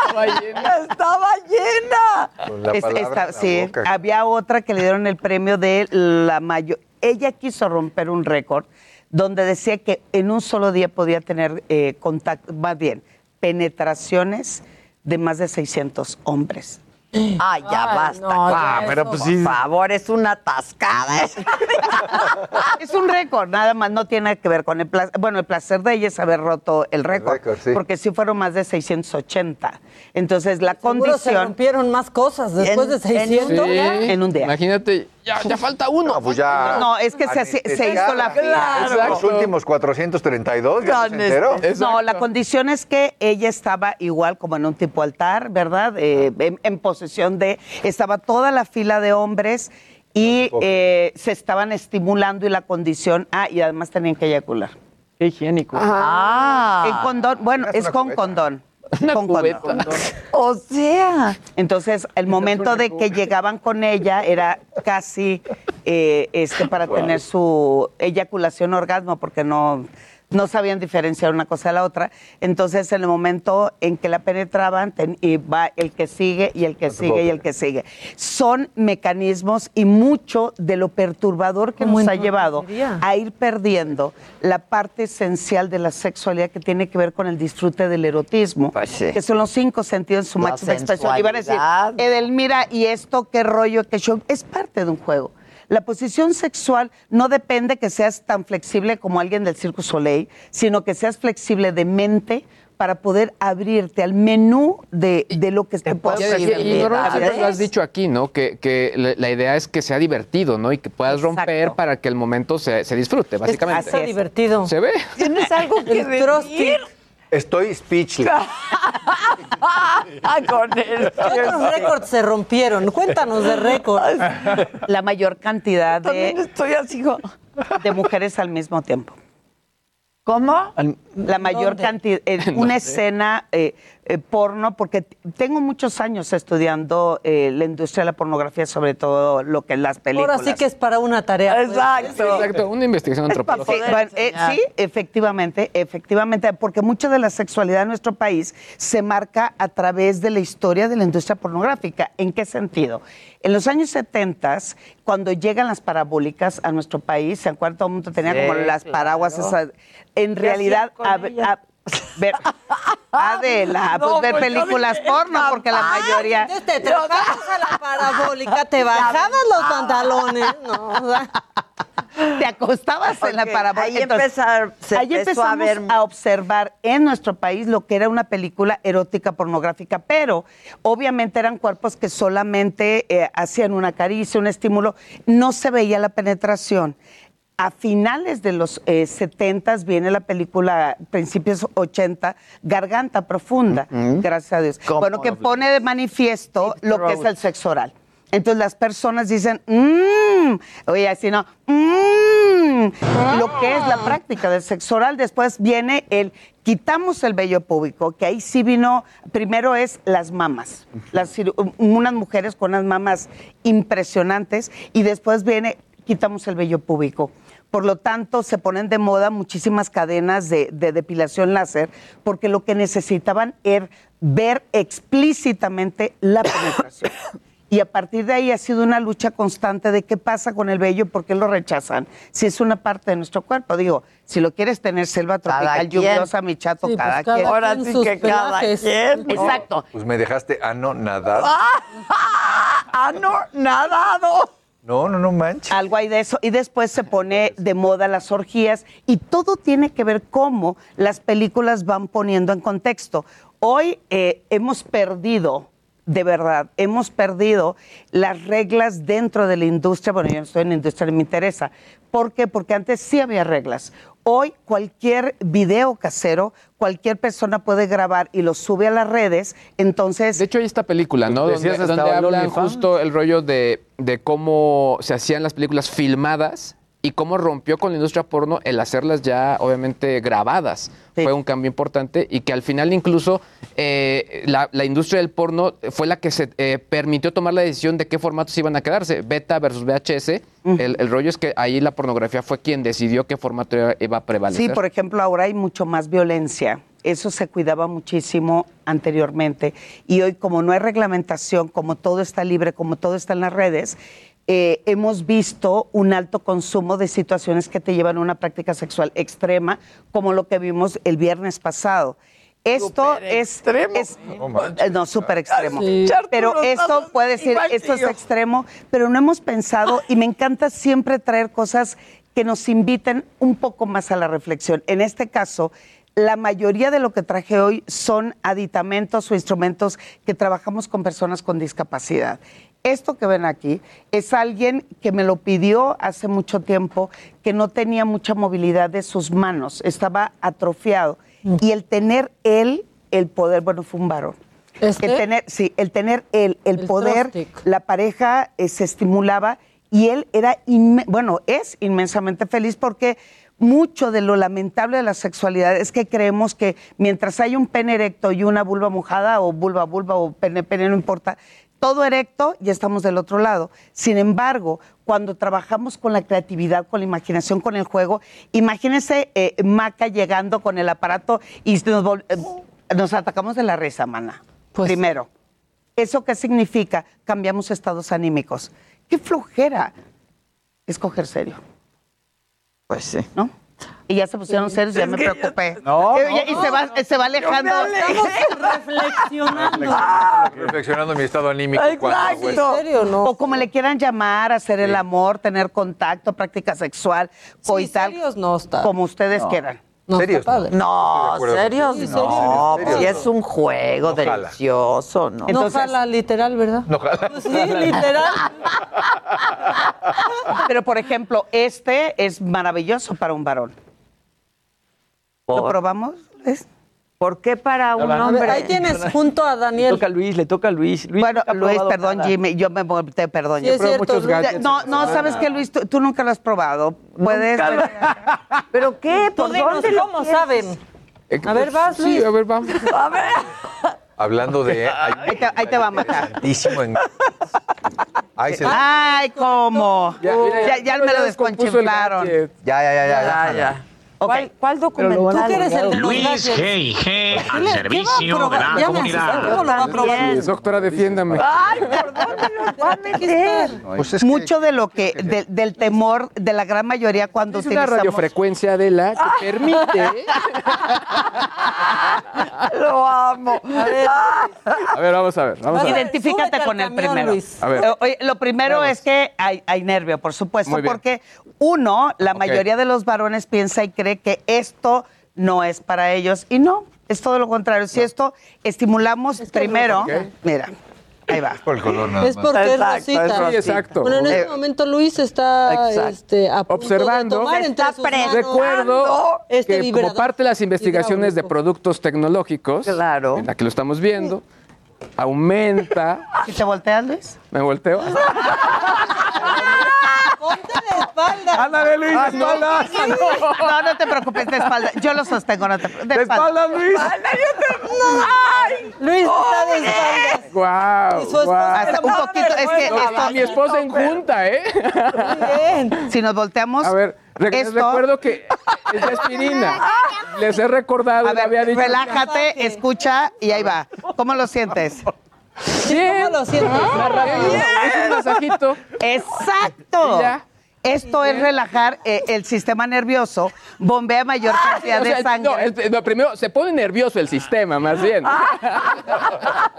Estaba llena. Estaba llena. con la Es- esta- la sí, boca. había otra que le dieron el premio de la mayor. Ella quiso romper un récord donde decía que en un solo día podía tener eh, contacto, más bien, penetraciones de más de 600 hombres. <gasps> Ay, ya Ay, basta. no, ya Ah, pero eso pues sí. Por favor, es una atascada. <laughs> Es un récord, nada más, no tiene nada que ver con el placer. Bueno, el placer de ella es haber roto el récord, récord, sí. porque sí fueron más de 680. Entonces, la Seguro se condición rompieron más cosas después de En- en 600. Sí. en un día. Imagínate, ya, ya falta uno. No, pues ya. No, es que se, se hizo la fila. Claro. Los últimos 432, ya este- No, la condición es que ella estaba igual como en un tipo altar, ¿verdad? Eh, en, en posesión de, estaba toda la fila de hombres y eh, se estaban estimulando y la condición, ah, y además tenían que eyacular. Qué higiénico. Ah. En condón, bueno, Es con cubeta. condón. <laughs> Una con cubeta. condón. <laughs> O sea. Entonces, el momento de que llegaban con ella era casi eh, este para tener su eyaculación orgasmo, porque no, no sabían diferenciar una cosa de la otra. Entonces, en el momento en que la penetraban, ten- y va el que sigue y el que sigue y el que sigue. Son mecanismos y mucho de lo perturbador que nos ha llevado a ir perdiendo la parte esencial de la sexualidad que tiene que ver con el disfrute del erotismo, Pues sí. que son los cinco sentidos en su La máxima expresión. Y van a decir. Edelmira, ¿y esto qué rollo, qué show? Es parte de un juego. La posición sexual no depende que seas tan flexible como alguien del Circo Soleil, sino que seas flexible de mente para poder abrirte al menú de, de lo que te puede Y, y- ofrecer. y normalmente lo has dicho aquí, ¿no? Que, que la, la idea es que sea divertido, ¿no? Y que puedas romper para que el momento se, se disfrute, básicamente. así es. divertido. ¿Se ve? ¿Tienes algo <laughs> que decir? Estoy speechless. <laughs> Con él. ¿Qué otros récords se rompieron? Cuéntanos de récords. <laughs> La mayor cantidad También de, estoy así. de mujeres al mismo tiempo. ¿Cómo? Al- La mayor ¿Dónde? cantidad, <laughs> en una escena, eh, eh, porno, porque tengo muchos años estudiando eh, la industria de la pornografía, sobre todo lo que es las películas. Ahora sí que es para una tarea. pues. Exacto. Exacto, una investigación Sí, antropológica. bueno, eh, sí, efectivamente, efectivamente, porque mucha de la sexualidad en nuestro país se marca a través de la historia de la industria pornográfica. ¿En qué sentido? En los años 70, cuando llegan las parabólicas a nuestro país, ¿se acuerdan? Todo el mundo tenía Sí, como las paraguas claro. esas. En ¿Qué realidad, a- a- ver, Adela, <laughs> No, pues ver pues, películas porno, porque la mayoría... entonces Te trepabas a la <laughs> parabólica, te bajabas los pantalones. No, o sea, <laughs> te acostabas en la parabólica. ahí Entonces, empezar- se ahí empezó a empezamos ver- a observar en nuestro país lo que era una película erótica pornográfica, pero obviamente eran cuerpos que solamente eh, hacían una caricia, un estímulo, no se veía la penetración. A finales de los eh, 70 viene la película, principios 80, Garganta Profunda, gracias a Dios. Bueno, que pone de manifiesto lo que es el sexo oral. Entonces las personas dicen, mmm, oye, así no, mmm, lo que es la práctica del sexo oral. Después viene el, quitamos el vello público, que ahí sí vino, primero es las mamas, las, unas mujeres con unas mamas impresionantes, y después viene, quitamos el vello público. Por lo tanto, se ponen de moda muchísimas cadenas de, de depilación láser, porque lo que necesitaban era ver explícitamente la penetración. <coughs> Y a partir de ahí ha sido una lucha constante de qué pasa con el vello, por qué lo rechazan. Si es una parte de nuestro cuerpo, digo, si lo quieres tener selva tropical, lluviosa, mi chato, Sí, pues cada, quien. Ahora sí que cada quien. Exacto. Pues me dejaste anonadado. <laughs> ¡Ah, no! No, no, no manches. Algo hay de eso. Y después se pone de moda las orgías y todo tiene que ver cómo las películas van poniendo en contexto. Hoy eh, hemos perdido, de verdad, hemos perdido las reglas dentro de la industria. Bueno, yo no estoy en la industria, me interesa. ¿Por qué? Porque antes sí había reglas. Hoy cualquier video casero, cualquier persona puede grabar y lo sube a las redes. Entonces... De hecho, hay esta película, ¿no? Donde, decías, donde hablan justo el rollo de, de cómo se hacían las películas filmadas y cómo rompió con la industria porno el hacerlas ya, obviamente, grabadas. Fue un cambio importante y que al final incluso eh, la, la industria del porno fue la que se eh, permitió tomar la decisión de qué formatos iban a quedarse, beta versus VHS. el, el rollo es que ahí la pornografía fue quien decidió qué formato iba- iba a prevalecer. Sí, por ejemplo, ahora hay mucho más violencia. Eso se cuidaba muchísimo anteriormente. Y hoy, como no hay reglamentación, como todo está libre, como todo está en las redes, eh, hemos visto un alto consumo de situaciones que te llevan a una práctica sexual extrema, como lo que vimos el viernes pasado. Esto es, es- eh, no, súper extremo. Sí. Pero esto puede decir, esto es extremo, pero no hemos pensado y me encanta siempre traer cosas que nos inviten un poco más a la reflexión. En este caso, la mayoría de lo que traje hoy son aditamentos o instrumentos que trabajamos con personas con discapacidad. Esto que ven aquí es alguien que me lo pidió hace mucho tiempo, que no tenía mucha movilidad de sus manos, estaba atrofiado. Y el tener él el poder, bueno, fue un varón. ¿Este? El tener, sí, el tener el, el, El poder, la pareja eh, se estimulaba y él era, bueno, es inmensamente feliz porque mucho de lo lamentable de la sexualidad es que creemos que mientras hay un pene erecto y una vulva mojada o vulva vulva o pene pene no importa, todo erecto y estamos del otro lado. Sin embargo, cuando trabajamos con la creatividad, con la imaginación, con el juego, imagínense eh, Maca llegando con el aparato y nos, eh, nos atacamos de la risa, mana. Primero. ¿Eso qué significa? Cambiamos estados anímicos. ¡Qué flojera! Escoger serio. Pues sí. ¿No? Y ya se pusieron serios, ya me preocupé. No, no, y se va, se va alejando. reflexionando. Reflexionando mi estado anímico. cuando, güey. O como le quieran llamar, hacer el amor, tener contacto, práctica sexual, coital. serios no está. Como ustedes No. quieran. No, ¿Serios? está padre. No, acuerdo ¿serios? contigo. No, serios, si no. es un juego No jala. delicioso, ¿no? Entonces- no jala literal, ¿verdad? No, ojalá. Pues <laughs> sí, literal. Pero, por ejemplo, este es maravilloso para un varón. ¿Lo probamos? ¿Es? ¿Por qué para un A ver, hombre? ahí tienes junto a Le Daniel. toca a Luis, le toca a Luis. Luis Bueno, Luis, perdón, nada. Jimmy, yo me volteé, perdón. Sí, yo es probé cierto, muchos Luis. gadgets. No, no, ¿sabes qué, Luis? Tú, tú nunca lo has probado. Puedes. ¿Pero qué? ¿Por dinos dónde lo cómo quieres? saben. Eh, A ver, vas, Sí, Luis. a ver, vamos. <laughs> A ver. Hablando de. Ahí te, ahí te va a matar. En- Ay, se- Ay, cómo. Ya, Ya, mira, ya, ya me lo desconchiflaron. Ya, ya, ya, ya, Ya, ya. ¿Cuál, cuál documental? Tú que eres el Luis gadgets. G&G al Dile, servicio ¿qué va a de la comunidad. asustó, ¿cómo lo va a probar? Doctora, defiéndame. <laughs> Ay, ¿por dónde nos va a meter? Pues Mucho de lo que, de- del temor de la gran mayoría cuando Es una utilizamos... radiofrecuencia de la que <laughs> permite. Lo amo. A ver, vamos a ver. Vamos a ver. Identifícate con al el camión, primero. Luis. A ver. Eh, oye, lo primero Vamos. es que hay, hay nervio, por supuesto, porque uno, la mayoría de los varones piensa y cree que esto no es para ellos y no, es todo lo contrario. Si esto estimulamos primero, mira, ahí va. Por el color nada Es porque es Exacto, rosita. es Sí, exacto. Bueno, en este Eh, momento Luis está este, a punto Observando. de tomar está Recuerdo este que como parte de las investigaciones de productos tecnológicos, Claro. en la que lo estamos viendo, aumenta. ¿Si te volteas, Luis? ¿Me volteo? <laughs> Ponte de espalda. Ándale, Luis, de espaldas. No, no te preocupes, de espalda. Yo lo sostengo, no te preocupes. De espaldas, Luis. Luis está de espaldas. ¡Guau! Y su esposa guau. Hasta un poquito, es que No, esto- mi esposa en junta, ¿eh? Muy bien. si nos volteamos, A ver, re- les recuerdo que es de aspirina. Les he recordado, a ver, había dicho. relájate, escucha y ahí va. ¿Cómo lo sientes? Bien. ¿Cómo lo sientes? Es un masajito. Exacto. Y ya. Esto es relajar eh, el sistema nervioso, bombea mayor cantidad O sea, de sangre. no, el- no, primero se pone nervioso el sistema, más bien. <laughs>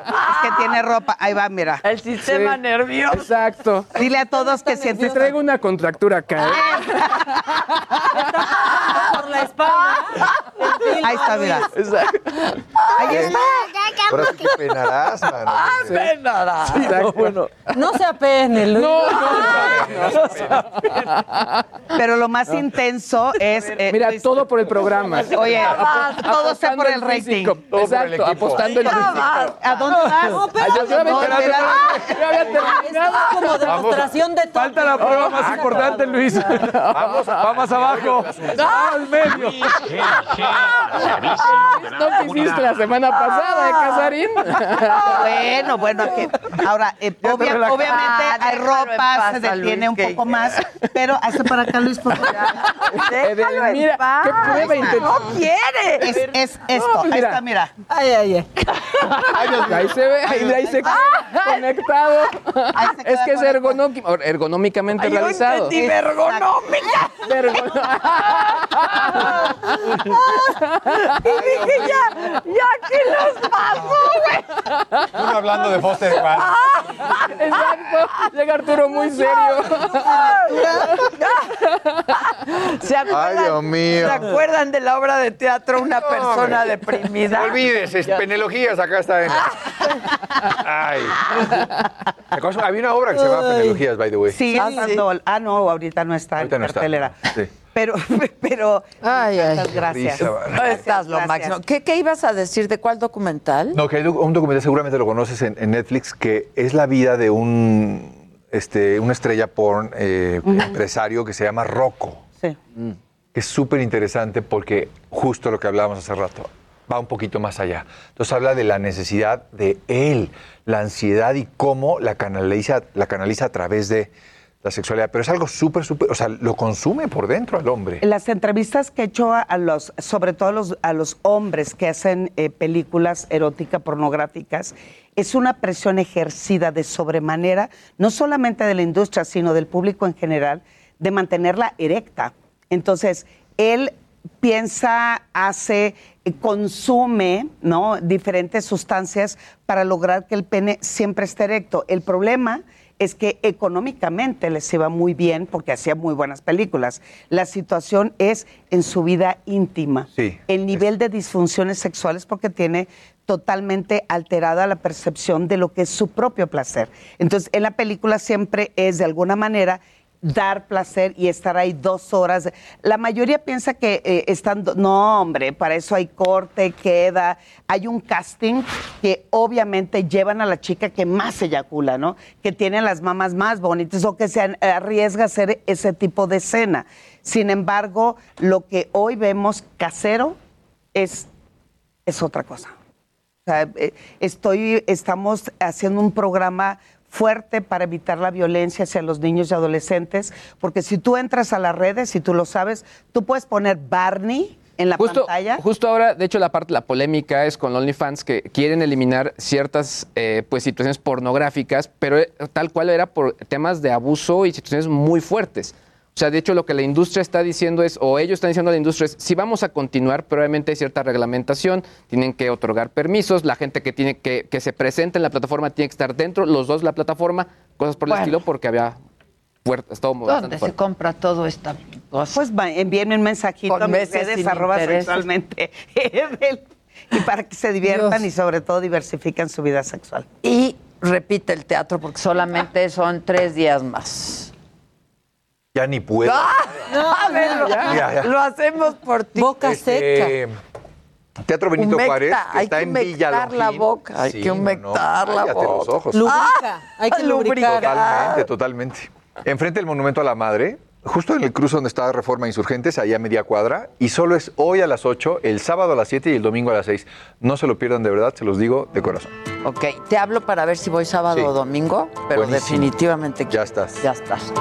Es que tiene ropa. Ahí va, mira. El sistema Sí. nervioso. Exacto. Dile a todos que Si sientes. traigo una contractura acá. ¿eh? Por la espalda. Ahí está, mira. Exacto. Ahí está. Ahora sí que penarás, mano. Exacto. Bueno. No se apene, Luis. No, no, Pero lo más intenso es. eh, Mira, Luis, todo por el programa. <laughs> Oye, todo sea por el rating. físico. Todo por el Exacto, apostando el físico. ¿A dónde vas? No, Ay, yo- había No, terminado- había es como demostración de todo. Falta la prueba más importante, Luis. <laughs> Vamos, va más abajo. Al medio. G&G al de la No hiciste la semana pasada, ¿eh, Casarín? <laughs> Bueno, bueno, que- ahora, eh, obvia- obviamente Ah, hay ropa, se detiene Luis, un que- poco más, pero hace para acá, Luis, por favor. Déjalo en Mira, paz. qué prueba No quiere. Es, es esto, No, pues ahí mira. está, mira. Ay, ay, ay. Ahí se ve, ahí, ahí se queda conectado. Ahí se Es queda que es ergonómico- ergonómicamente Ay, yo realizado. entendí ergonómica. Ergo- Y dije, ya, ya, ¿qué nos pasó, güey? Uno hablando de Foster Juan. Exacto. Llega Arturo muy serio. ¿Se acuerdan, Ay, Dios mío. ¿Se acuerdan de la obra de teatro Una persona hombre. deprimida? No olvides, es Penelogías acá está en. Ay. Había una obra que se llama Penelogías, by the way. Ah, sí. estando. Ah, no, ahorita no está Ahorita en no está. cartelera. Sí. Pero, <laughs> pero. Ay, gracias. Risa, estás lo Gracias. máximo. ¿Qué, ¿Qué ibas a decir? ¿De cuál documental? No, que hay un documental, seguramente lo conoces en, en Netflix, que es la vida de un, este, una estrella porn eh, empresario que se llama Rocco. Sí. que es súper interesante porque justo lo que hablábamos hace rato, va un poquito más allá. Entonces habla de la necesidad de él, la ansiedad y cómo la canaliza, la canaliza a través de la sexualidad. Pero es algo súper, súper, o sea, lo consume por dentro al hombre. Las entrevistas que he hecho a, los, sobre todo a los, a los hombres que hacen eh, películas eróticas, pornográficas, es una presión ejercida de sobremanera, no solamente de la industria, sino del público en general, de mantenerla erecta. Entonces, él piensa, hace, eh, consume ¿no? diferentes sustancias para lograr que el pene siempre esté erecto. El problema que económicamente les iba muy bien porque hacía muy buenas películas. La situación es en su vida íntima. Sí. El nivel de disfunciones sexuales porque tiene totalmente alterada la percepción de lo que es su propio placer. Entonces, en la película siempre es de alguna manera dar placer y estar ahí dos horas. La mayoría piensa que eh, están, no hombre, para eso hay corte, queda, hay un casting que obviamente llevan a la chica que más eyacula, ¿no? Que tiene las mamas más bonitas o que se arriesga a hacer ese tipo de escena. Sin embargo, lo que hoy vemos casero es, es otra cosa. eh, estoy, estamos haciendo un programa fuerte para evitar la violencia hacia los niños y adolescentes, porque si tú entras a las redes, si tú lo sabes, tú puedes poner Barney en la Justo, pantalla. justo ahora, de hecho, la parte, la polémica es con OnlyFans que quieren eliminar ciertas eh, pues, situaciones pornográficas, pero eh, tal cual era por temas de abuso y situaciones muy fuertes. O sea, de hecho, lo que la industria está diciendo es, o ellos están diciendo a la industria es, si vamos a continuar, probablemente hay cierta reglamentación, tienen que otorgar permisos, la gente que tiene que, que se presenta en la plataforma tiene que estar dentro, los dos la plataforma, cosas por el Bueno. estilo, porque había estaba bastante ¿Dónde se fuerte. compra todo esta cosa? Pues va, envíenme un mensajito Con a mis redes arroba sexualmente y para que se diviertan y sobre todo diversifiquen su vida sexual. Y repite el teatro porque solamente son tres días más. Ya ni puedo. a ver, lo, Ya, ya. lo hacemos por ti. Boca Este, Teatro Benito Humecta, Juárez, que hay está que en humectar Villa la boca, hay que humectar la cállate boca. los ojos. Lubrica, hay que <laughs> lubricar. Totalmente, totalmente. Enfrente del Monumento a la Madre, justo en el cruce donde está Reforma Insurgentes, ahí a media cuadra, y solo es hoy a las 8, el sábado a las 7 y el domingo a las 6. No se lo pierdan de verdad, se los digo de corazón. Ok, te hablo para ver si voy sábado Sí. o domingo, pero Buenísimo. definitivamente Ya estás. ya estás.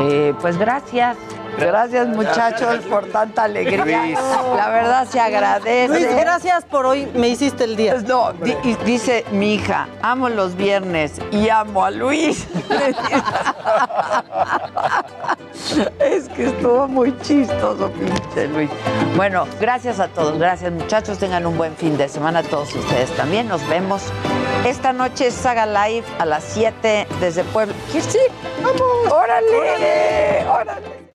Eh, pues gracias. Gracias muchachos por tanta alegría. Luis. La verdad se agradece. Luis, gracias por hoy, me hiciste el día. No, di- y dice mi hija, amo los viernes y amo a Luis. <laughs> es que estuvo muy chistoso, pinche Luis. Bueno, gracias a todos, gracias muchachos, tengan un buen fin de semana, todos ustedes también. Nos vemos esta noche, Saga Live a las 7 desde Puebla. ¿Quieres ir? ¡Vamos! ¡Órale! ¡Órale!